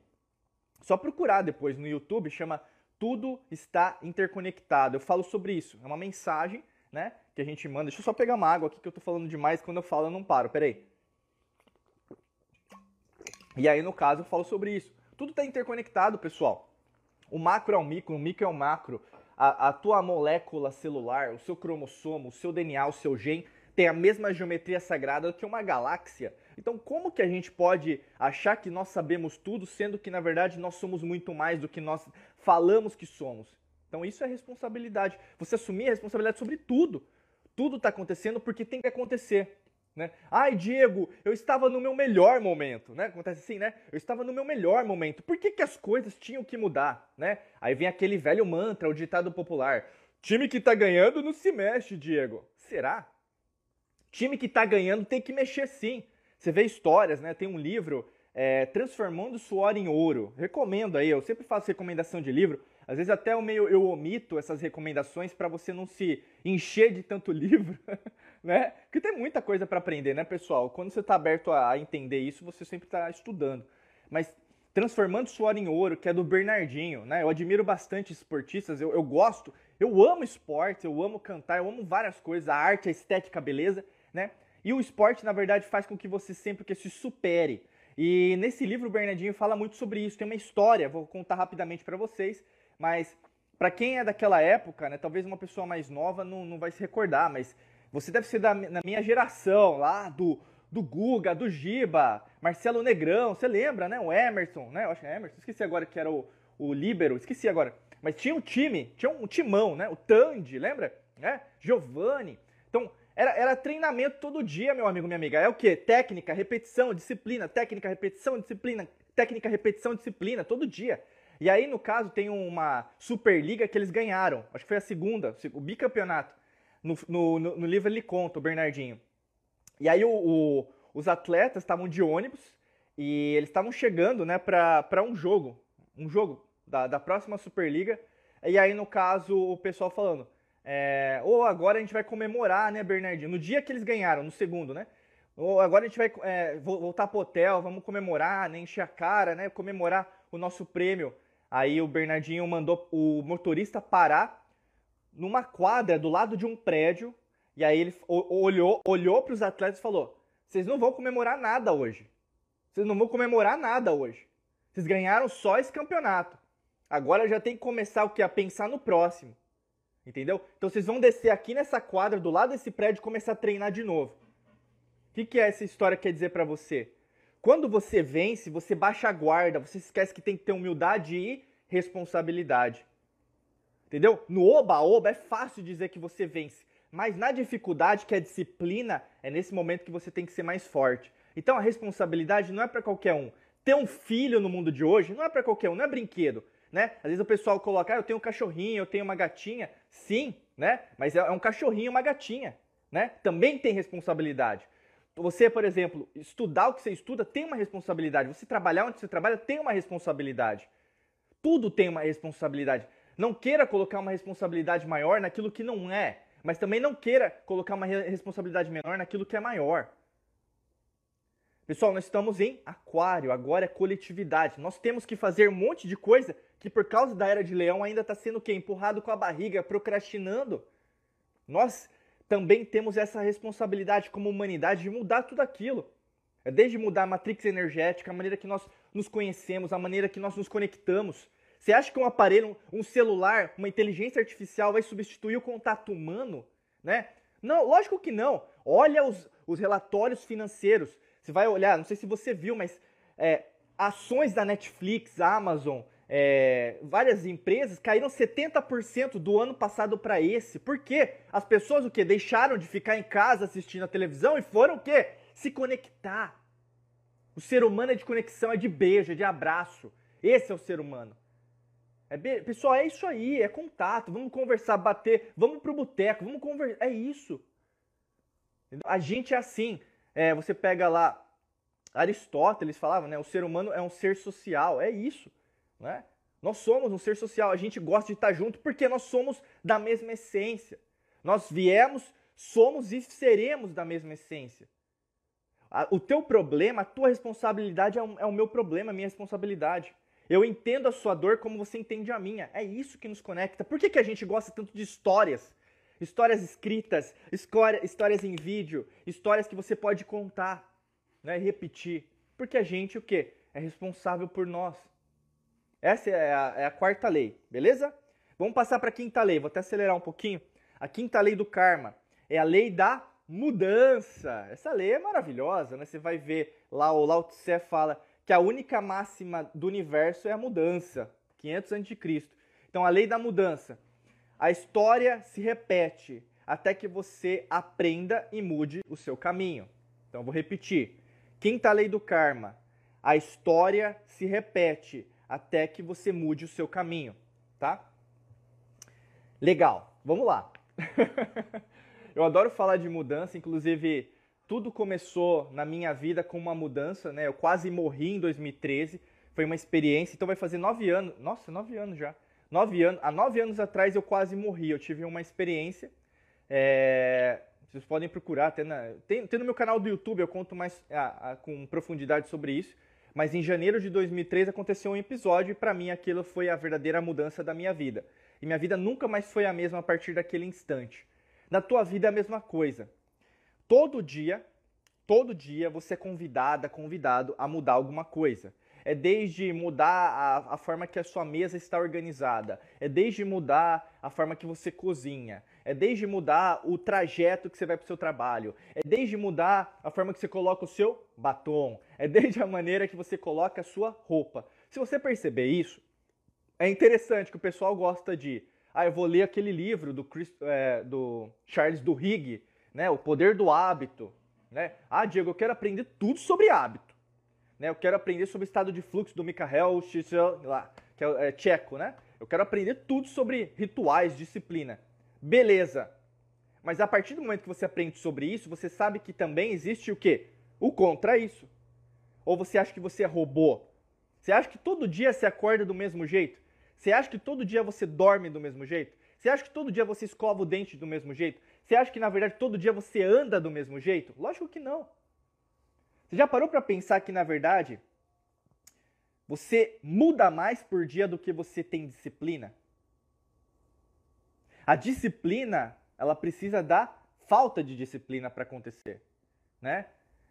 só procurar depois no YouTube, chama Tudo está interconectado. Eu falo sobre isso. É uma mensagem, né, que a gente manda. Deixa eu só pegar uma água aqui que eu tô falando demais, quando eu falo eu não paro. Peraí. E aí, no caso, eu falo sobre isso. Tudo está interconectado, pessoal. O macro é o micro, o micro é o macro. A, a tua molécula celular, o seu cromossomo, o seu DNA, o seu gene tem a mesma geometria sagrada que uma galáxia. Então, como que a gente pode achar que nós sabemos tudo, sendo que na verdade nós somos muito mais do que nós falamos que somos? Então, isso é responsabilidade. Você assumir a responsabilidade sobre tudo. Tudo está acontecendo porque tem que acontecer. Né? Ai, Diego, eu estava no meu melhor momento, né? Acontece assim, né? Eu estava no meu melhor momento. Por que, que as coisas tinham que mudar, né? Aí vem aquele velho mantra, o ditado popular. Time que tá ganhando não se mexe, Diego. Será? Time que tá ganhando tem que mexer sim. Você vê histórias, né? Tem um livro é, Transformando Suor em Ouro. Recomendo aí, eu sempre faço recomendação de livro. Às vezes até eu, meio, eu omito essas recomendações para você não se encher de tanto livro, né? Porque tem muita coisa para aprender, né, pessoal? Quando você está aberto a entender isso, você sempre está estudando. Mas Transformando Suor em Ouro, que é do Bernardinho, né? Eu admiro bastante esportistas, eu, eu gosto, eu amo esporte, eu amo cantar, eu amo várias coisas, a arte, a estética, a beleza, né? E o esporte, na verdade, faz com que você sempre que se supere. E nesse livro o Bernardinho fala muito sobre isso, tem uma história, vou contar rapidamente para vocês, mas para quem é daquela época, né, talvez uma pessoa mais nova não, não vai se recordar, mas você deve ser da na minha geração, lá do do Guga, do Giba, Marcelo Negrão, você lembra, né? O Emerson, né? Eu acho que é Emerson, esqueci agora que era o, o Líbero, esqueci agora. Mas tinha um time, tinha um timão, né? O Tandy, lembra? Né? Giovanni. Era, era treinamento todo dia, meu amigo, minha amiga. É o quê? Técnica, repetição, disciplina, técnica, repetição, disciplina, técnica, repetição, disciplina, todo dia. E aí, no caso, tem uma Superliga que eles ganharam. Acho que foi a segunda, o bicampeonato. No, no, no livro ele conta, o Bernardinho. E aí o, o, os atletas estavam de ônibus e eles estavam chegando né, para um jogo, um jogo da, da próxima Superliga. E aí, no caso, o pessoal falando, é, ou agora a gente vai comemorar, né, Bernardinho? No dia que eles ganharam, no segundo, né? Ou agora a gente vai é, voltar pro hotel, vamos comemorar, né, encher a cara, né, comemorar o nosso prêmio. Aí o Bernardinho mandou o motorista parar numa quadra do lado de um prédio e aí ele olhou, olhou para os atletas e falou: "Vocês não vão comemorar nada hoje. Vocês não vão comemorar nada hoje. Vocês ganharam só esse campeonato. Agora já tem que começar o que a pensar no próximo. Entendeu? Então vocês vão descer aqui nessa quadra do lado desse prédio e começar a treinar de novo. O que, que essa história quer dizer para você? Quando você vence, você baixa a guarda, você esquece que tem que ter humildade e responsabilidade. Entendeu? No oba-oba é fácil dizer que você vence. Mas na dificuldade, que é disciplina, é nesse momento que você tem que ser mais forte. Então a responsabilidade não é para qualquer um. Ter um filho no mundo de hoje não é para qualquer um, não é brinquedo. Né? Às vezes o pessoal coloca, ah, eu tenho um cachorrinho, eu tenho uma gatinha. Sim, né? Mas é um cachorrinho e uma gatinha. Né? Também tem responsabilidade. Você, por exemplo, estudar o que você estuda tem uma responsabilidade. Você trabalhar onde você trabalha tem uma responsabilidade. Tudo tem uma responsabilidade. Não queira colocar uma responsabilidade maior naquilo que não é. Mas também não queira colocar uma responsabilidade menor naquilo que é maior. Pessoal, nós estamos em aquário, agora é coletividade. Nós temos que fazer um monte de coisa que por causa da era de leão ainda está sendo que empurrado com a barriga, procrastinando. Nós também temos essa responsabilidade como humanidade de mudar tudo aquilo. É desde mudar a matrix energética, a maneira que nós nos conhecemos, a maneira que nós nos conectamos. Você acha que um aparelho, um celular, uma inteligência artificial vai substituir o contato humano? Né? Não, lógico que não. Olha os, os relatórios financeiros. Você vai olhar, não sei se você viu, mas é, ações da Netflix, Amazon, é, várias empresas caíram 70% do ano passado para esse. Por quê? As pessoas o que deixaram de ficar em casa assistindo a televisão e foram o quê? Se conectar. O ser humano é de conexão, é de beijo, é de abraço. Esse é o ser humano. É, pessoal, é isso aí, é contato, vamos conversar, bater, vamos pro boteco, vamos conversar, é isso. A gente é assim, é, você pega lá, Aristóteles falava, né, o ser humano é um ser social, é isso, né? Nós somos um ser social, a gente gosta de estar junto porque nós somos da mesma essência. Nós viemos, somos e seremos da mesma essência. O teu problema, a tua responsabilidade é, é o meu problema, a minha responsabilidade. Eu entendo a sua dor como você entende a minha. É isso que nos conecta. Por que, que a gente gosta tanto de histórias? Histórias escritas, histórias em vídeo, histórias que você pode contar, né, e repetir. Porque a gente o quê? É responsável por nós. Essa é a, é a quarta lei, beleza? Vamos passar para a quinta lei. Vou até acelerar um pouquinho. A quinta lei do karma é a lei da mudança. Essa lei é maravilhosa, né? Você vai ver lá o Lao Tse fala que a única máxima do universo é a mudança, 500 a.C. Então a lei da mudança. A história se repete até que você aprenda e mude o seu caminho. Então vou repetir. Quinta lei do karma. A história se repete até que você mude o seu caminho, tá? Legal. Vamos lá. Eu adoro falar de mudança, inclusive tudo começou na minha vida com uma mudança, né? Eu quase morri em 2013, foi uma experiência, então vai fazer nove anos, nossa, nove anos já. Nove anos, há nove anos atrás eu quase morri, eu tive uma experiência, é, vocês podem procurar, até na, tem, tem, no meu canal do YouTube, eu conto mais a, a, com profundidade sobre isso, mas em janeiro de 2003 aconteceu um episódio e para mim aquilo foi a verdadeira mudança da minha vida. E minha vida nunca mais foi a mesma a partir daquele instante. Na tua vida é a mesma coisa. Todo dia, todo dia você é convidada, convidado a mudar alguma coisa. É desde mudar a, a, forma que a sua mesa está organizada, é desde mudar a forma que você cozinha, é desde mudar o trajeto que você vai para o seu trabalho, é desde mudar a forma que você coloca o seu batom, é desde a maneira que você coloca a sua roupa. Se você perceber isso, é interessante que o pessoal gosta de ah, eu vou ler aquele livro do, Chris, é, do Charles Duhigg, né, O Poder do Hábito. Né? Ah, Diego, eu quero aprender tudo sobre hábito. Né? Eu quero aprender sobre o estado de fluxo do Mikhail lá, que é, é tcheco, né? Eu quero aprender tudo sobre rituais, disciplina. Beleza. Mas a partir do momento que você aprende sobre isso, você sabe que também existe o quê? O contra isso. Ou você acha que você é robô? Você acha que todo dia você acorda do mesmo jeito? Você acha que todo dia você dorme do mesmo jeito? Você acha que todo dia você escova o dente do mesmo jeito? Você acha que na verdade todo dia você anda do mesmo jeito? Lógico que não. Você já parou para pensar que na verdade você muda mais por dia do que você tem disciplina? A disciplina, ela precisa da falta de disciplina para acontecer, né?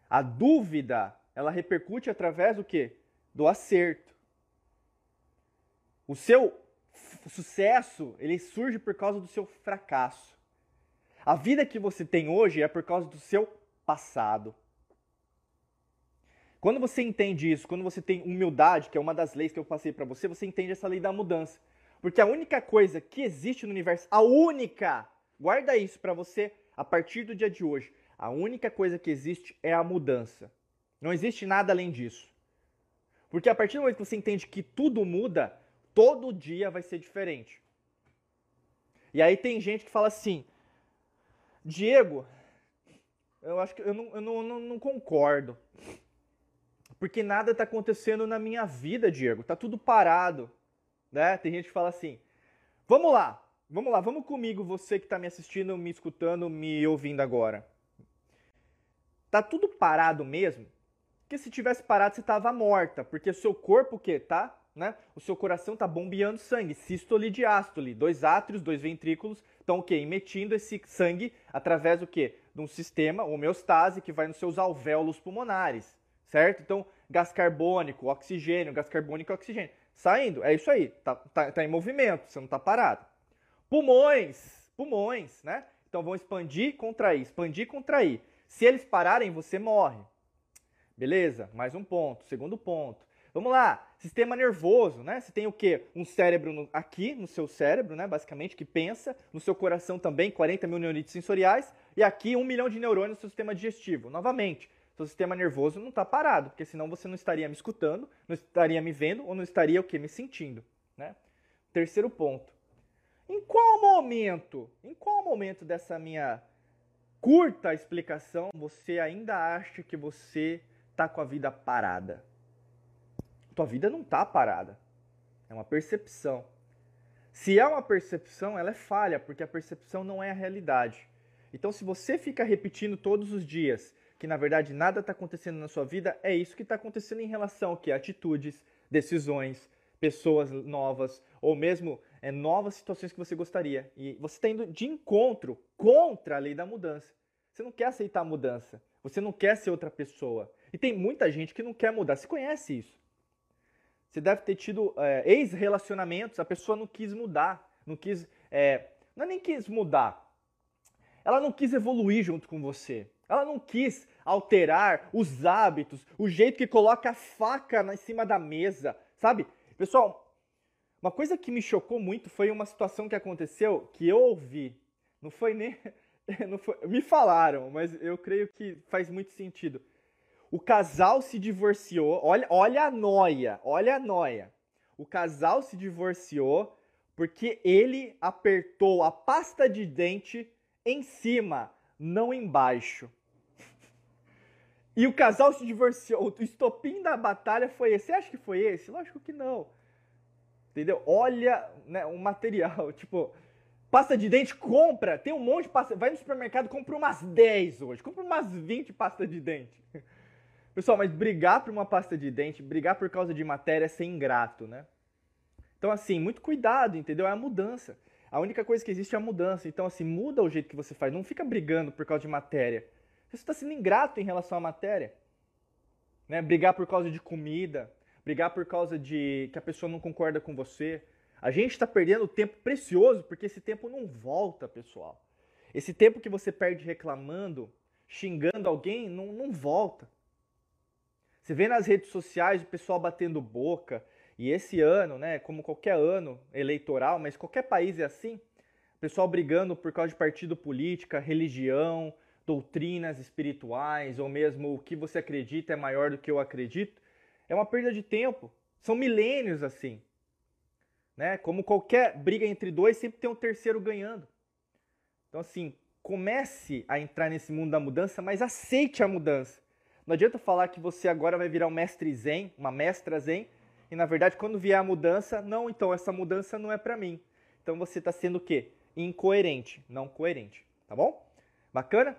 A dúvida, ela repercute através do quê? Do acerto. O seu sucesso, ele surge por causa do seu fracasso. A vida que você tem hoje é por causa do seu passado. Quando você entende isso, quando você tem humildade, que é uma das leis que eu passei para você, você entende essa lei da mudança. Porque a única coisa que existe no universo, a única, guarda isso para você a partir do dia de hoje. A única coisa que existe é a mudança. Não existe nada além disso. Porque a partir do momento que você entende que tudo muda, todo dia vai ser diferente. E aí tem gente que fala assim, Diego, eu acho que eu não, eu não, não, não concordo. Porque nada está acontecendo na minha vida, Diego. Tá tudo parado. Né? Tem gente que fala assim, vamos lá, vamos lá, vamos comigo, você que está me assistindo, me escutando, me ouvindo agora. Tá tudo parado mesmo? Porque se tivesse parado, você estava morta. Porque o seu corpo, o quê? Tá né? O seu coração está bombeando sangue, sístole e diástole, dois átrios, dois ventrículos, estão o quê? Emitindo esse sangue através do quê? De um sistema homeostase que vai nos seus alvéolos pulmonares, certo? Então, gás carbônico, oxigênio, gás carbônico, oxigênio. Saindo, é isso aí, tá, tá, tá em movimento, você não está parado. Pulmões, pulmões, né? Então vão expandir, contrair, expandir, contrair. Se eles pararem, você morre. Beleza? Mais um ponto. Segundo ponto. Vamos lá, sistema nervoso, né? Você tem o quê? Um cérebro no, aqui no seu cérebro, né? Basicamente, que pensa. No seu coração também, 40 mil neurônios sensoriais. E aqui, um milhão de neurônios no seu sistema digestivo. Novamente, seu sistema nervoso não está parado, porque senão você não estaria me escutando, não estaria me vendo ou não estaria o quê? Me sentindo, né? Terceiro ponto. Em qual momento, em qual momento dessa minha curta explicação você ainda acha que você está com a vida parada? tua vida não está parada. É uma percepção. Se é uma percepção, ela é falha, porque a percepção não é a realidade. Então, se você fica repetindo todos os dias que na verdade nada está acontecendo na sua vida, é isso que está acontecendo em relação a atitudes, decisões, pessoas novas ou mesmo é, novas situações que você gostaria. E você está indo de encontro contra a lei da mudança. Você não quer aceitar a mudança. Você não quer ser outra pessoa. E tem muita gente que não quer mudar. Você conhece isso. Você deve ter tido é, ex-relacionamentos, a pessoa não quis mudar, não quis. É, não é nem quis mudar. ela não quis evoluir junto com você. Ela não quis alterar os hábitos, o jeito que coloca a faca em cima da mesa, sabe? Pessoal, uma coisa que me chocou muito foi uma situação que aconteceu que eu ouvi. Não foi nem. Não foi, me falaram, mas eu creio que faz muito sentido. O casal se divorciou. Olha, olha a noia, olha a noia. O casal se divorciou porque ele apertou a pasta de dente em cima, não embaixo. E o casal se divorciou. O estopim da batalha foi esse. Você acha que foi esse? Lógico que não. Entendeu? Olha né, o material. Tipo, pasta de dente, compra. Tem um monte de pasta. Vai no supermercado, compra umas 10 hoje. Compra umas 20 pastas de dente. Pessoal, mas brigar por uma pasta de dente, brigar por causa de matéria é ser ingrato, né? Então, assim, muito cuidado, entendeu? É a mudança. A única coisa que existe é a mudança. Então, assim, muda o jeito que você faz. Não fica brigando por causa de matéria. Você está sendo ingrato em relação à matéria. Né? Brigar por causa de comida, brigar por causa de que a pessoa não concorda com você. A gente está perdendo tempo precioso porque esse tempo não volta, pessoal. Esse tempo que você perde reclamando, xingando alguém, não, não volta. Você vê nas redes sociais o pessoal batendo boca, e esse ano, né, como qualquer ano eleitoral, mas qualquer país é assim, pessoal brigando por causa de partido política, religião, doutrinas espirituais, ou mesmo o que você acredita é maior do que eu acredito, é uma perda de tempo. São milênios assim. Né? Como qualquer briga entre dois, sempre tem um terceiro ganhando. Então, assim, comece a entrar nesse mundo da mudança, mas aceite a mudança. Não adianta falar que você agora vai virar um mestre zen, uma mestra zen, e na verdade, quando vier a mudança, não, então essa mudança não é para mim. Então você está sendo o quê? Incoerente, não coerente. Tá bom? Bacana?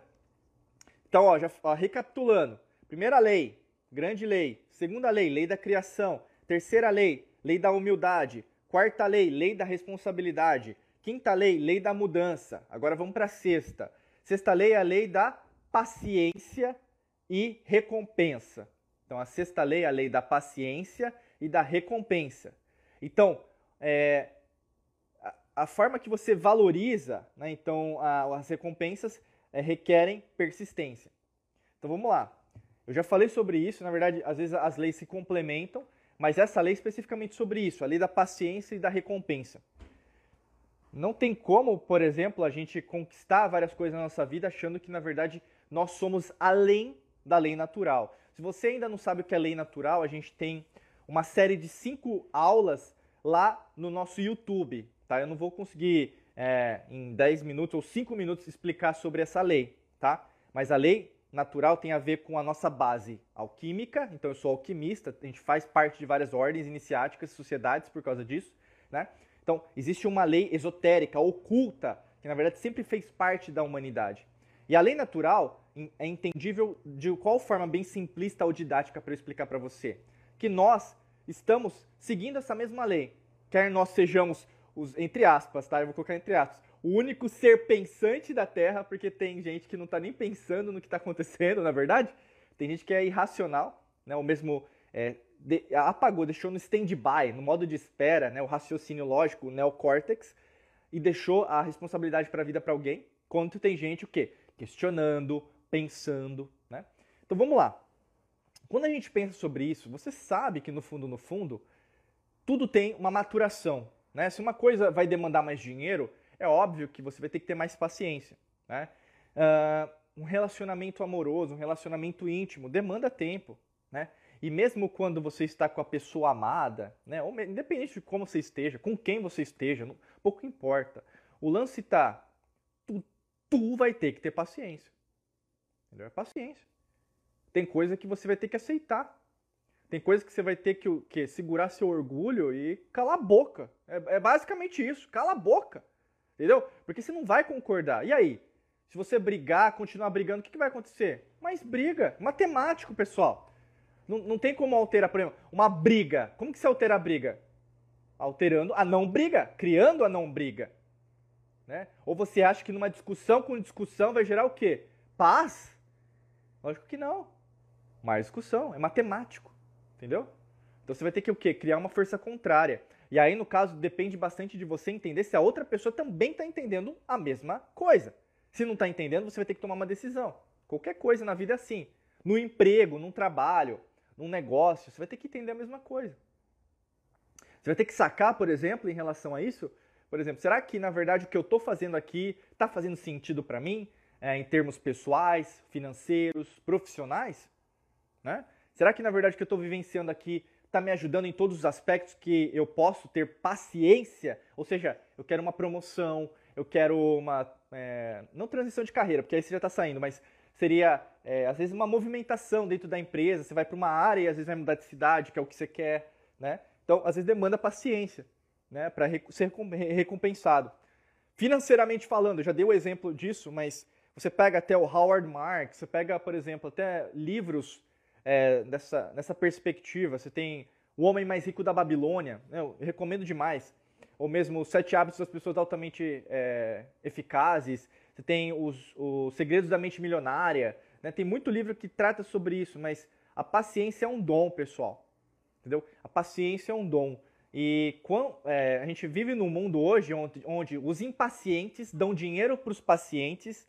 Então, ó, já ó, recapitulando. Primeira lei, grande lei. Segunda lei, lei da criação. Terceira lei, lei da humildade. Quarta lei, lei da responsabilidade. Quinta lei, lei da mudança. Agora vamos para a sexta. Sexta lei é a lei da paciência e recompensa. Então, a sexta lei é a lei da paciência e da recompensa. Então, é, a, a, forma que você valoriza, né, então, a, as recompensas é, requerem persistência. Então, vamos lá. Eu já falei sobre isso, na verdade, às vezes as leis se complementam, mas essa lei é especificamente sobre isso, a lei da paciência e da recompensa. Não tem como, por exemplo, a gente conquistar várias coisas na nossa vida achando que, na verdade, nós somos além da lei natural. Se você ainda não sabe o que é lei natural, a gente tem uma série de cinco aulas lá no nosso YouTube. Tá? Eu não vou conseguir é, em 10 minutos ou 5 minutos explicar sobre essa lei, tá? Mas a lei natural tem a ver com a nossa base alquímica, então eu sou alquimista, a gente faz parte de várias ordens iniciáticas, sociedades por causa disso, né? Então, existe uma lei esotérica, oculta, que na verdade sempre fez parte da humanidade. E a lei natural é entendível de qual forma bem simplista ou didática para eu explicar para você que nós estamos seguindo essa mesma lei. Quer nós sejamos os, entre aspas, tá? Eu vou colocar entre aspas, o único ser pensante da Terra, porque tem gente que não está nem pensando no que está acontecendo, na verdade. Tem gente que é irracional, né? Ou mesmo é, de, apagou, deixou no stand-by, no modo de espera, né? O raciocínio lógico, o neocórtex, e deixou a responsabilidade para a vida para alguém. Quanto tem gente o quê? Questionando, pensando, né? Então vamos lá. Quando a gente pensa sobre isso, você sabe que no fundo, no fundo, tudo tem uma maturação. Né? Se uma coisa vai demandar mais dinheiro, é óbvio que você vai ter que ter mais paciência. Né? Uh, um relacionamento amoroso, um relacionamento íntimo, demanda tempo. Né? E mesmo quando você está com a pessoa amada, né? Ou, independente de como você esteja, com quem você esteja, não, pouco importa. O lance está, tu, tu vai ter que ter paciência. Entendeu? É paciência. Tem coisa que você vai ter que aceitar. Tem coisa que você vai ter que, que segurar seu orgulho e calar a boca. É, é basicamente isso, cala a boca. Entendeu? Porque você não vai concordar. E aí? Se você brigar, continuar brigando, o que, que vai acontecer? Mais briga. Matemático, pessoal. Não, não tem como alterar, por exemplo, uma briga. Como que você altera a briga? Alterando a não briga, criando a não briga. Né? Ou você acha que numa discussão com discussão vai gerar o quê? Paz? Lógico que não mais discussão, é matemático, entendeu? Então você vai ter que o quê? Criar uma força contrária. E aí, no caso, depende bastante de você entender se a outra pessoa também está entendendo a mesma coisa. Se não está entendendo, você vai ter que tomar uma decisão. Qualquer coisa na vida é assim. No emprego, num trabalho, num negócio, você vai ter que entender a mesma coisa. Você vai ter que sacar, por exemplo, em relação a isso, por exemplo, será que na verdade o que eu estou fazendo aqui está fazendo sentido para mim, é, em termos pessoais, financeiros, profissionais? Né? Será que na verdade o que eu estou vivenciando aqui está me ajudando em todos os aspectos que eu posso ter paciência? Ou seja, eu quero uma promoção, eu quero uma. É, não transição de carreira, porque aí você já está saindo, mas seria é, às vezes uma movimentação dentro da empresa. Você vai para uma área e às vezes vai mudar de cidade, que é o que você quer. Né? Então, às vezes demanda paciência né, para ser recompensado. Financeiramente falando, eu já dei o exemplo disso, mas você pega até o Howard Marks, você pega, por exemplo, até livros é, dessa, nessa perspectiva. Você tem O Homem Mais Rico da Babilônia, né, eu recomendo demais. Ou mesmo Os Sete Hábitos das Pessoas Altamente é, Eficazes. Você tem os, os Segredos da Mente Milionária. Né, tem muito livro que trata sobre isso, mas a paciência é um dom, pessoal. Entendeu? A paciência é um dom. E quando, é, a gente vive num mundo hoje onde, onde os impacientes dão dinheiro para os pacientes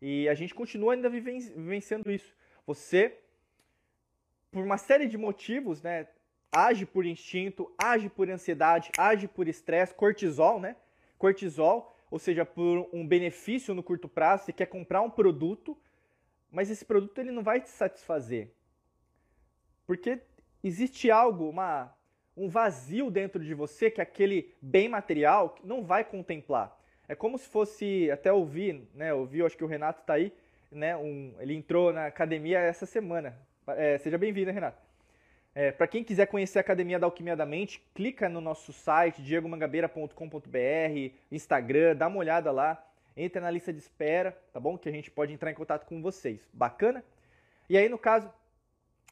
e a gente continua ainda vivenciando isso. Você, por uma série de motivos, né, age por instinto, age por ansiedade, age por estresse, cortisol, né? Cortisol, ou seja, por um benefício no curto prazo, você quer comprar um produto, mas esse produto ele não vai te satisfazer. Porque existe algo, uma um vazio dentro de você que aquele bem material não vai contemplar. É como se fosse, até ouvi, né, ouvi, acho que o Renato está aí, né, um, ele entrou na academia essa semana. É, seja bem-vindo, Renato. É, Para quem quiser conhecer a Academia da Alquimia da Mente, clica no nosso site, diegomangabeira.com.br, Instagram, dá uma olhada lá, entra na lista de espera, tá bom? Que a gente pode entrar em contato com vocês. Bacana? E aí, no caso,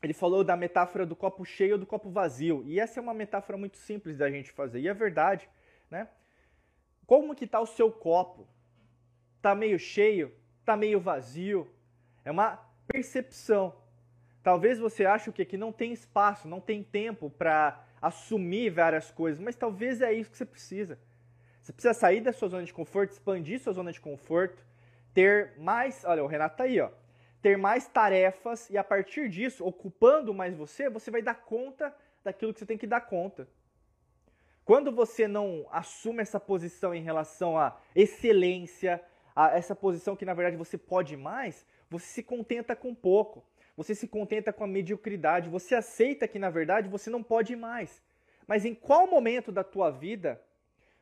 ele falou da metáfora do copo cheio ou do copo vazio. E essa é uma metáfora muito simples da gente fazer. E é verdade, né? Como que está o seu copo? Está meio cheio? Está meio vazio? É uma percepção. Talvez você ache que aqui não tem espaço, não tem tempo para assumir várias coisas, mas talvez é isso que você precisa. Você precisa sair da sua zona de conforto, expandir sua zona de conforto, ter mais. Olha, o Renato tá aí, ó ter mais tarefas e a partir disso, ocupando mais você, você vai dar conta daquilo que você tem que dar conta. Quando você não assume essa posição em relação à excelência, a essa posição que na verdade você pode mais, você se contenta com pouco. Você se contenta com a mediocridade, você aceita que na verdade você não pode mais. Mas em qual momento da tua vida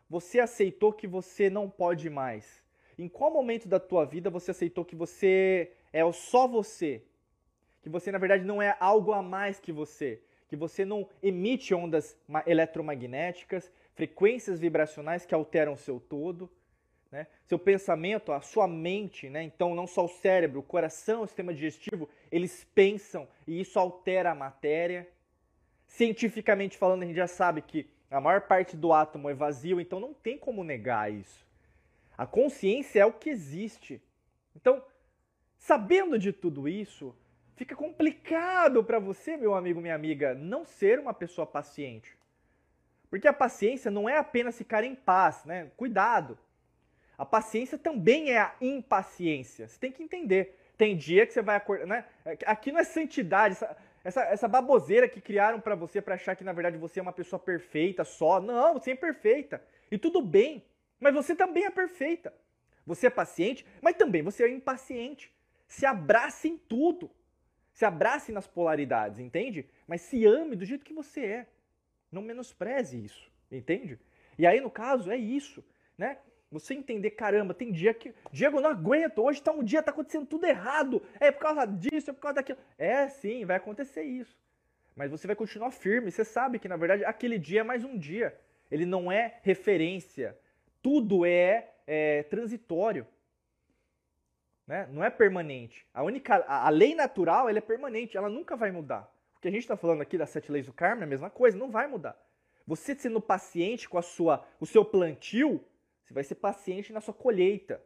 você aceitou que você não pode mais? Em qual momento da tua vida você aceitou que você é só você. Que você, na verdade, não é algo a mais que você. Que você não emite ondas eletromagnéticas, frequências vibracionais que alteram o seu todo. Né? Seu pensamento, a sua mente, né? então não só o cérebro, o coração, o sistema digestivo, eles pensam e isso altera a matéria. Cientificamente falando, a gente já sabe que a maior parte do átomo é vazio, então não tem como negar isso. A consciência é o que existe. Então, Sabendo de tudo isso, fica complicado para você, meu amigo, minha amiga, não ser uma pessoa paciente. Porque a paciência não é apenas ficar em paz, né? Cuidado. A paciência também é a impaciência. Você tem que entender. Tem dia que você vai acordar, né? Aqui não é santidade, essa, essa, essa baboseira que criaram para você para achar que na verdade você é uma pessoa perfeita só. Não, você é imperfeita. E tudo bem. Mas você também é perfeita. Você é paciente, mas também você é impaciente se abrace em tudo. Se abrace nas polaridades, entende? Mas se ame do jeito que você é. Não menospreze isso, entende? E aí, no caso, é isso, né? Você entender, caramba, tem dia que. Diego, não aguento, hoje tá um dia, tá acontecendo tudo errado. É por causa disso, é por causa daquilo. É, sim, vai acontecer isso. Mas você vai continuar firme. Você sabe que, na verdade, aquele dia é mais um dia. Ele não é referência. Tudo é, é transitório né? Não é permanente. A única, a, lei natural ela é permanente, ela nunca vai mudar. O que a gente está falando aqui das sete leis do karma é a mesma coisa, não vai mudar. Você sendo paciente com a sua, o seu plantio, você vai ser paciente na sua colheita.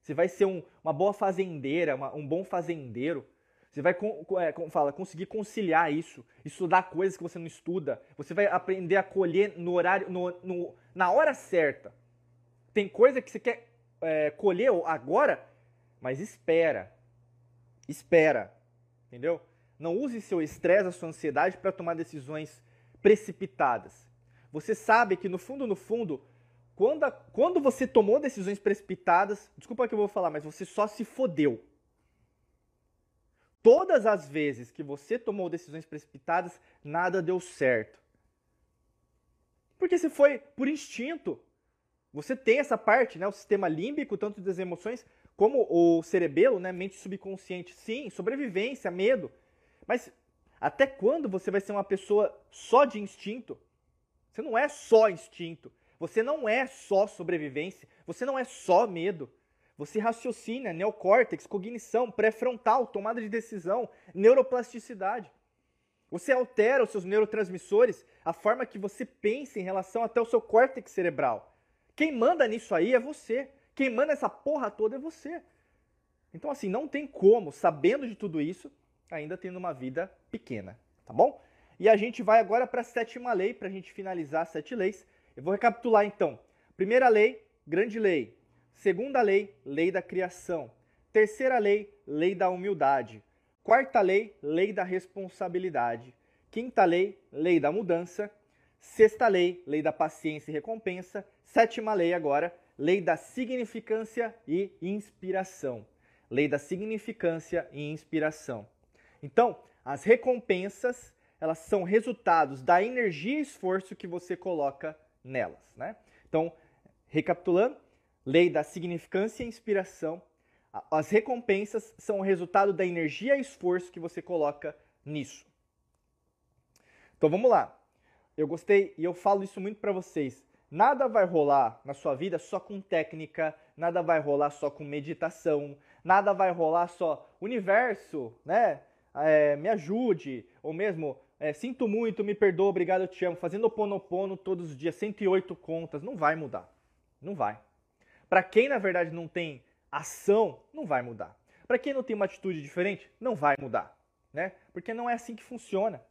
Você vai ser um, uma boa fazendeira, uma, um bom fazendeiro. Você vai é, fala, conseguir conciliar isso, estudar coisas que você não estuda. Você vai aprender a colher no horário, no, no na hora certa. Tem coisa que você quer é, colher agora mas espera. Espera. Entendeu? Não use seu estresse, a sua ansiedade para tomar decisões precipitadas. Você sabe que no fundo, no fundo, quando, a, quando você tomou decisões precipitadas, desculpa que eu vou falar, mas você só se fodeu. Todas as vezes que você tomou decisões precipitadas, nada deu certo. Porque você foi por instinto. Você tem essa parte, né, o sistema límbico, tanto das emoções, como o cerebelo, né, mente subconsciente. Sim, sobrevivência, medo. Mas até quando você vai ser uma pessoa só de instinto? Você não é só instinto. Você não é só sobrevivência. Você não é só medo. Você raciocina, neocórtex, cognição, pré-frontal, tomada de decisão, neuroplasticidade. Você altera os seus neurotransmissores, a forma que você pensa em relação até o seu córtex cerebral. Quem manda nisso aí é você. Quem manda essa porra toda é você. Então, assim, não tem como, sabendo de tudo isso, ainda tendo uma vida pequena, tá bom? E a gente vai agora para a sétima lei, para a gente finalizar as sete leis. Eu vou recapitular então. Primeira lei, grande lei. Segunda lei, lei da criação. Terceira lei, lei da humildade. Quarta lei, lei da responsabilidade. Quinta lei, lei da mudança. Sexta lei, lei da paciência e recompensa. Sétima lei agora, lei da significância e inspiração. Lei da significância e inspiração. Então, as recompensas, elas são resultados da energia e esforço que você coloca nelas, né? Então, recapitulando, lei da significância e inspiração. As recompensas são o resultado da energia e esforço que você coloca nisso. Então vamos lá. Eu gostei e eu falo isso muito para vocês. Nada vai rolar na sua vida só com técnica, nada vai rolar só com meditação, nada vai rolar só universo, né? É, me ajude, ou mesmo é, sinto muito, me perdoa, obrigado, eu te amo, fazendo ponopono todos os dias, 108 contas, não vai mudar. Não vai. Para quem na verdade não tem ação, não vai mudar. Para quem não tem uma atitude diferente, não vai mudar, né? Porque não é assim que funciona,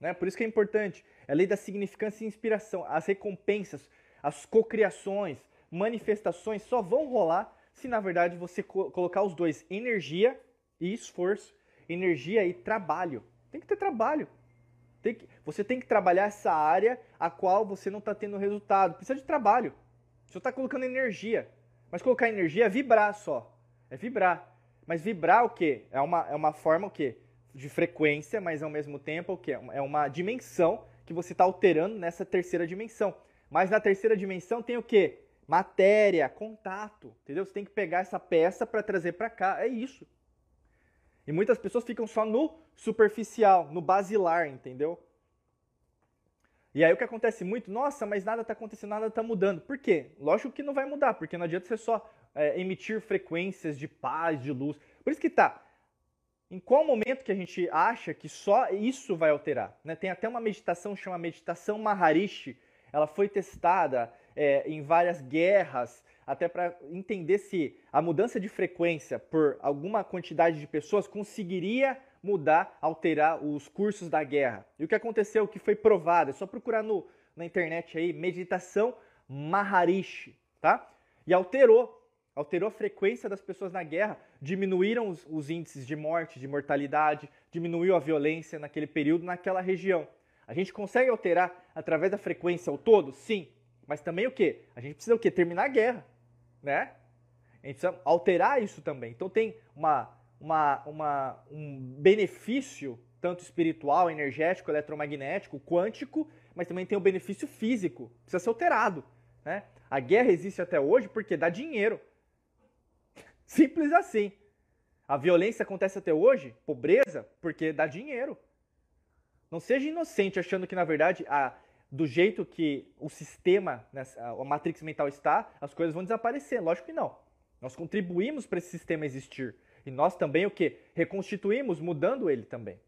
né? Por isso que é importante. É a lei da significância e inspiração. As recompensas, as cocriações, manifestações só vão rolar se na verdade você co colocar os dois, energia e esforço, energia e trabalho. Tem que ter trabalho. Tem que, você tem que trabalhar essa área a qual você não está tendo resultado. Precisa de trabalho. Você está colocando energia. Mas colocar energia é vibrar só. É vibrar. Mas vibrar o quê? É uma, é uma forma o quê? De frequência, mas ao mesmo tempo o quê? É uma dimensão que você está alterando nessa terceira dimensão. Mas na terceira dimensão tem o quê? Matéria, contato, entendeu? Você tem que pegar essa peça para trazer para cá. É isso. E muitas pessoas ficam só no superficial, no basilar, entendeu? E aí o que acontece muito, nossa, mas nada está acontecendo, nada está mudando. Por quê? Lógico que não vai mudar, porque não adianta você só é, emitir frequências de paz, de luz. Por isso que tá. Em qual momento que a gente acha que só isso vai alterar? Né? Tem até uma meditação chama meditação Maharishi. Ela foi testada é, em várias guerras, até para entender se a mudança de frequência por alguma quantidade de pessoas conseguiria mudar, alterar os cursos da guerra. E o que aconteceu, o que foi provado, é só procurar no, na internet aí, meditação Maharishi, tá? E alterou, alterou a frequência das pessoas na guerra, diminuíram os, os índices de morte, de mortalidade, diminuiu a violência naquele período, naquela região. A gente consegue alterar através da frequência o todo? Sim. Mas também o quê? A gente precisa o quê? Terminar a guerra, né? A gente precisa alterar isso também. Então tem uma uma, uma, um benefício tanto espiritual, energético, eletromagnético, quântico, mas também tem o benefício físico, precisa ser alterado. Né? A guerra existe até hoje porque dá dinheiro. Simples assim. A violência acontece até hoje, pobreza, porque dá dinheiro. Não seja inocente achando que, na verdade, a, do jeito que o sistema, né, a matrix mental está, as coisas vão desaparecer. Lógico que não. Nós contribuímos para esse sistema existir. E nós também o que? Reconstituímos, mudando ele também.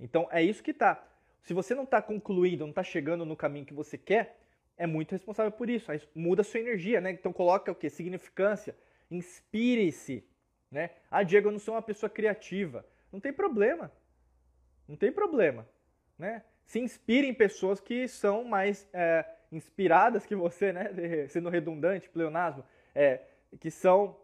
Então é isso que está. Se você não está concluindo, não está chegando no caminho que você quer, é muito responsável por isso. Aí muda a sua energia, né? Então coloca o que? Significância. Inspire-se. Né? Ah, Diego, eu não sou uma pessoa criativa. Não tem problema. Não tem problema. Né? Se inspire em pessoas que são mais é, inspiradas que você, né? Sendo redundante, pleonasmo, é, que são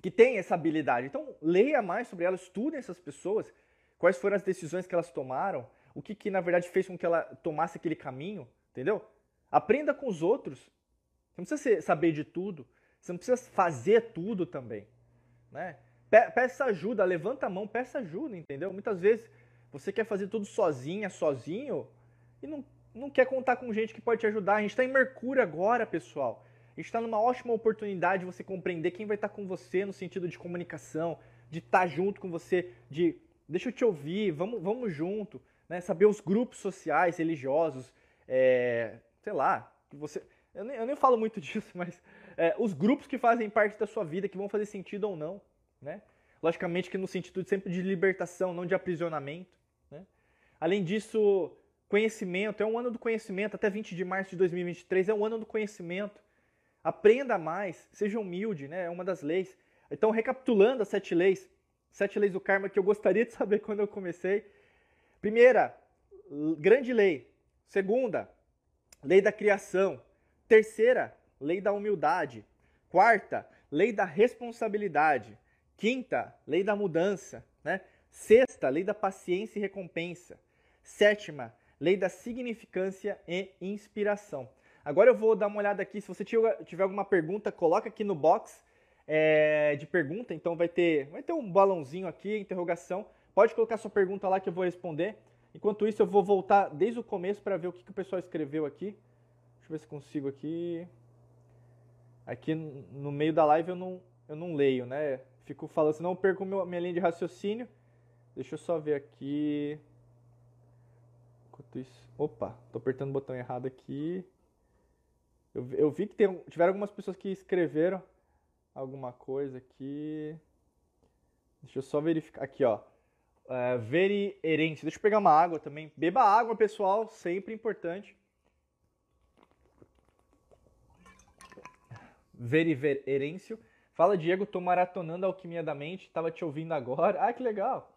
que têm essa habilidade. Então, leia mais sobre elas, estudem essas pessoas, quais foram as decisões que elas tomaram, o que, que na verdade fez com que ela tomasse aquele caminho, entendeu? Aprenda com os outros. Você não precisa saber de tudo, você não precisa fazer tudo também, né? Peça ajuda, levanta a mão, peça ajuda, entendeu? Muitas vezes você quer fazer tudo sozinha, sozinho, e não, não quer contar com gente que pode te ajudar. A gente está em Mercúrio agora, pessoal. A gente está numa ótima oportunidade de você compreender quem vai estar tá com você no sentido de comunicação, de estar tá junto com você, de deixa eu te ouvir, vamos, vamos junto, né? Saber os grupos sociais, religiosos, é, sei lá, você. Eu nem, eu nem falo muito disso, mas é, os grupos que fazem parte da sua vida, que vão fazer sentido ou não, né? Logicamente que no sentido sempre de libertação, não de aprisionamento. Além disso, conhecimento, é um ano do conhecimento, até 20 de março de 2023 é um ano do conhecimento. Aprenda mais, seja humilde, né? é uma das leis. Então, recapitulando as sete leis, sete leis do karma que eu gostaria de saber quando eu comecei. Primeira, grande lei. Segunda, lei da criação. Terceira, lei da humildade. Quarta, lei da responsabilidade. Quinta, lei da mudança. Né? Sexta, lei da paciência e recompensa. Sétima, lei da significância e inspiração. Agora eu vou dar uma olhada aqui. Se você tiver alguma pergunta, coloca aqui no box é, de pergunta. Então vai ter, vai ter um balãozinho aqui, interrogação. Pode colocar sua pergunta lá que eu vou responder. Enquanto isso, eu vou voltar desde o começo para ver o que, que o pessoal escreveu aqui. Deixa eu ver se consigo aqui. Aqui no meio da live eu não, eu não leio, né? Fico falando, senão eu perco minha linha de raciocínio. Deixa eu só ver aqui. Enquanto isso. Opa, tô apertando o botão errado aqui. Eu, eu vi que tem, tiveram algumas pessoas que escreveram alguma coisa aqui. Deixa eu só verificar. Aqui, ó. Uh, Deixa eu pegar uma água também. Beba água, pessoal. Sempre importante. Veriverêncio. Fala, Diego, tô maratonando a Alquimia da Mente, tava te ouvindo agora. Ah, que legal!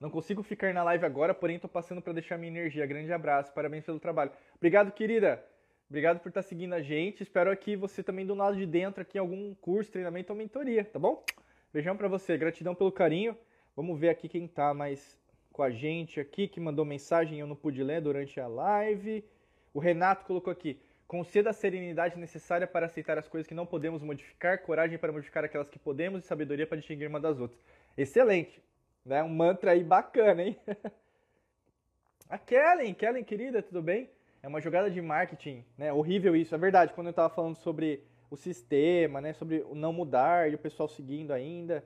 Não consigo ficar na live agora, porém tô passando para deixar minha energia. Grande abraço, parabéns pelo trabalho. Obrigado, querida. Obrigado por estar tá seguindo a gente. Espero aqui você também do lado de dentro aqui algum curso, treinamento ou mentoria, tá bom? Beijão para você. Gratidão pelo carinho. Vamos ver aqui quem tá mais com a gente aqui, que mandou mensagem, eu não pude ler durante a live. O Renato colocou aqui: Conceda a serenidade necessária para aceitar as coisas que não podemos modificar, coragem para modificar aquelas que podemos e sabedoria para distinguir uma das outras. Excelente! Né? Um mantra aí bacana, hein? a Kellen, Kellen querida, tudo bem? É uma jogada de marketing, né? Horrível isso, é verdade. Quando eu estava falando sobre o sistema, né? Sobre o não mudar e o pessoal seguindo ainda.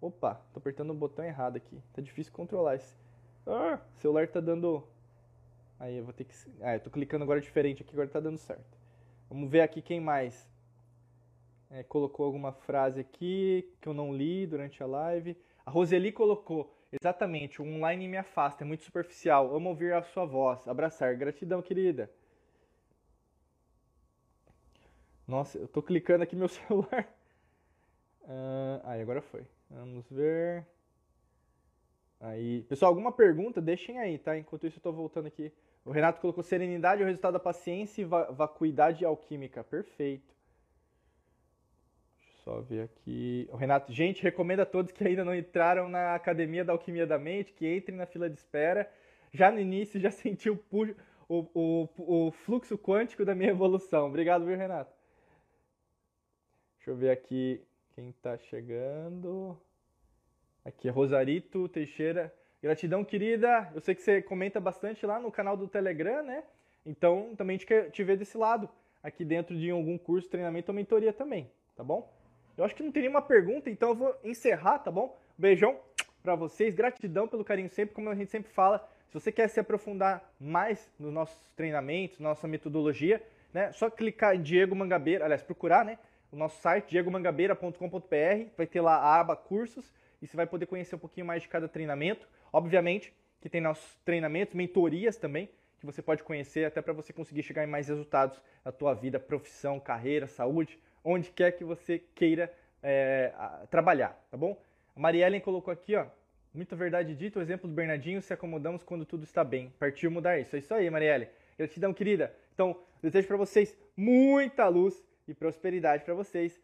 Opa, tô apertando o botão errado aqui. Tá difícil controlar esse. Ah, celular tá dando Aí eu vou ter que. Ah, eu tô clicando agora diferente aqui, agora tá dando certo. Vamos ver aqui quem mais é, colocou alguma frase aqui que eu não li durante a live. A Roseli colocou, exatamente, o online me afasta, é muito superficial. Amo ouvir a sua voz. Abraçar. Gratidão, querida. Nossa, eu tô clicando aqui meu celular. Uh, aí, agora foi. Vamos ver. Aí, pessoal, alguma pergunta? Deixem aí, tá? Enquanto isso, eu tô voltando aqui. O Renato colocou serenidade é o resultado da paciência e vacuidade alquímica. Perfeito. Só ver aqui. O Renato, gente, recomendo a todos que ainda não entraram na Academia da Alquimia da Mente que entrem na fila de espera. Já no início, já senti o, o, o, o fluxo quântico da minha evolução. Obrigado, viu, Renato? Deixa eu ver aqui quem está chegando. Aqui, Rosarito Teixeira. Gratidão, querida. Eu sei que você comenta bastante lá no canal do Telegram, né? Então, também quer te ver desse lado, aqui dentro de algum curso, treinamento ou mentoria também, tá bom? Eu acho que não tem nenhuma pergunta, então eu vou encerrar, tá bom? Beijão para vocês, gratidão pelo carinho sempre, como a gente sempre fala. Se você quer se aprofundar mais nos nossos treinamentos, nossa metodologia, né? Só clicar em Diego Mangabeira, aliás, procurar, né? O nosso site, diegomangabeira.com.br, vai ter lá a aba cursos e você vai poder conhecer um pouquinho mais de cada treinamento. Obviamente que tem nossos treinamentos, mentorias também, que você pode conhecer até para você conseguir chegar em mais resultados na tua vida, profissão, carreira, saúde, onde quer que você queira é, trabalhar, tá bom? A Mariellen colocou aqui, ó, muita verdade dita, o exemplo do Bernardinho, se acomodamos quando tudo está bem. Partiu mudar isso. É isso aí, Marielle. Gratidão, querida. Então, desejo para vocês muita luz e prosperidade para vocês.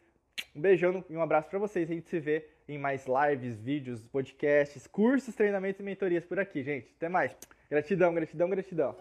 Um beijão e um abraço para vocês. A gente se vê em mais lives, vídeos, podcasts, cursos, treinamentos e mentorias por aqui, gente. Até mais. Gratidão, gratidão, gratidão.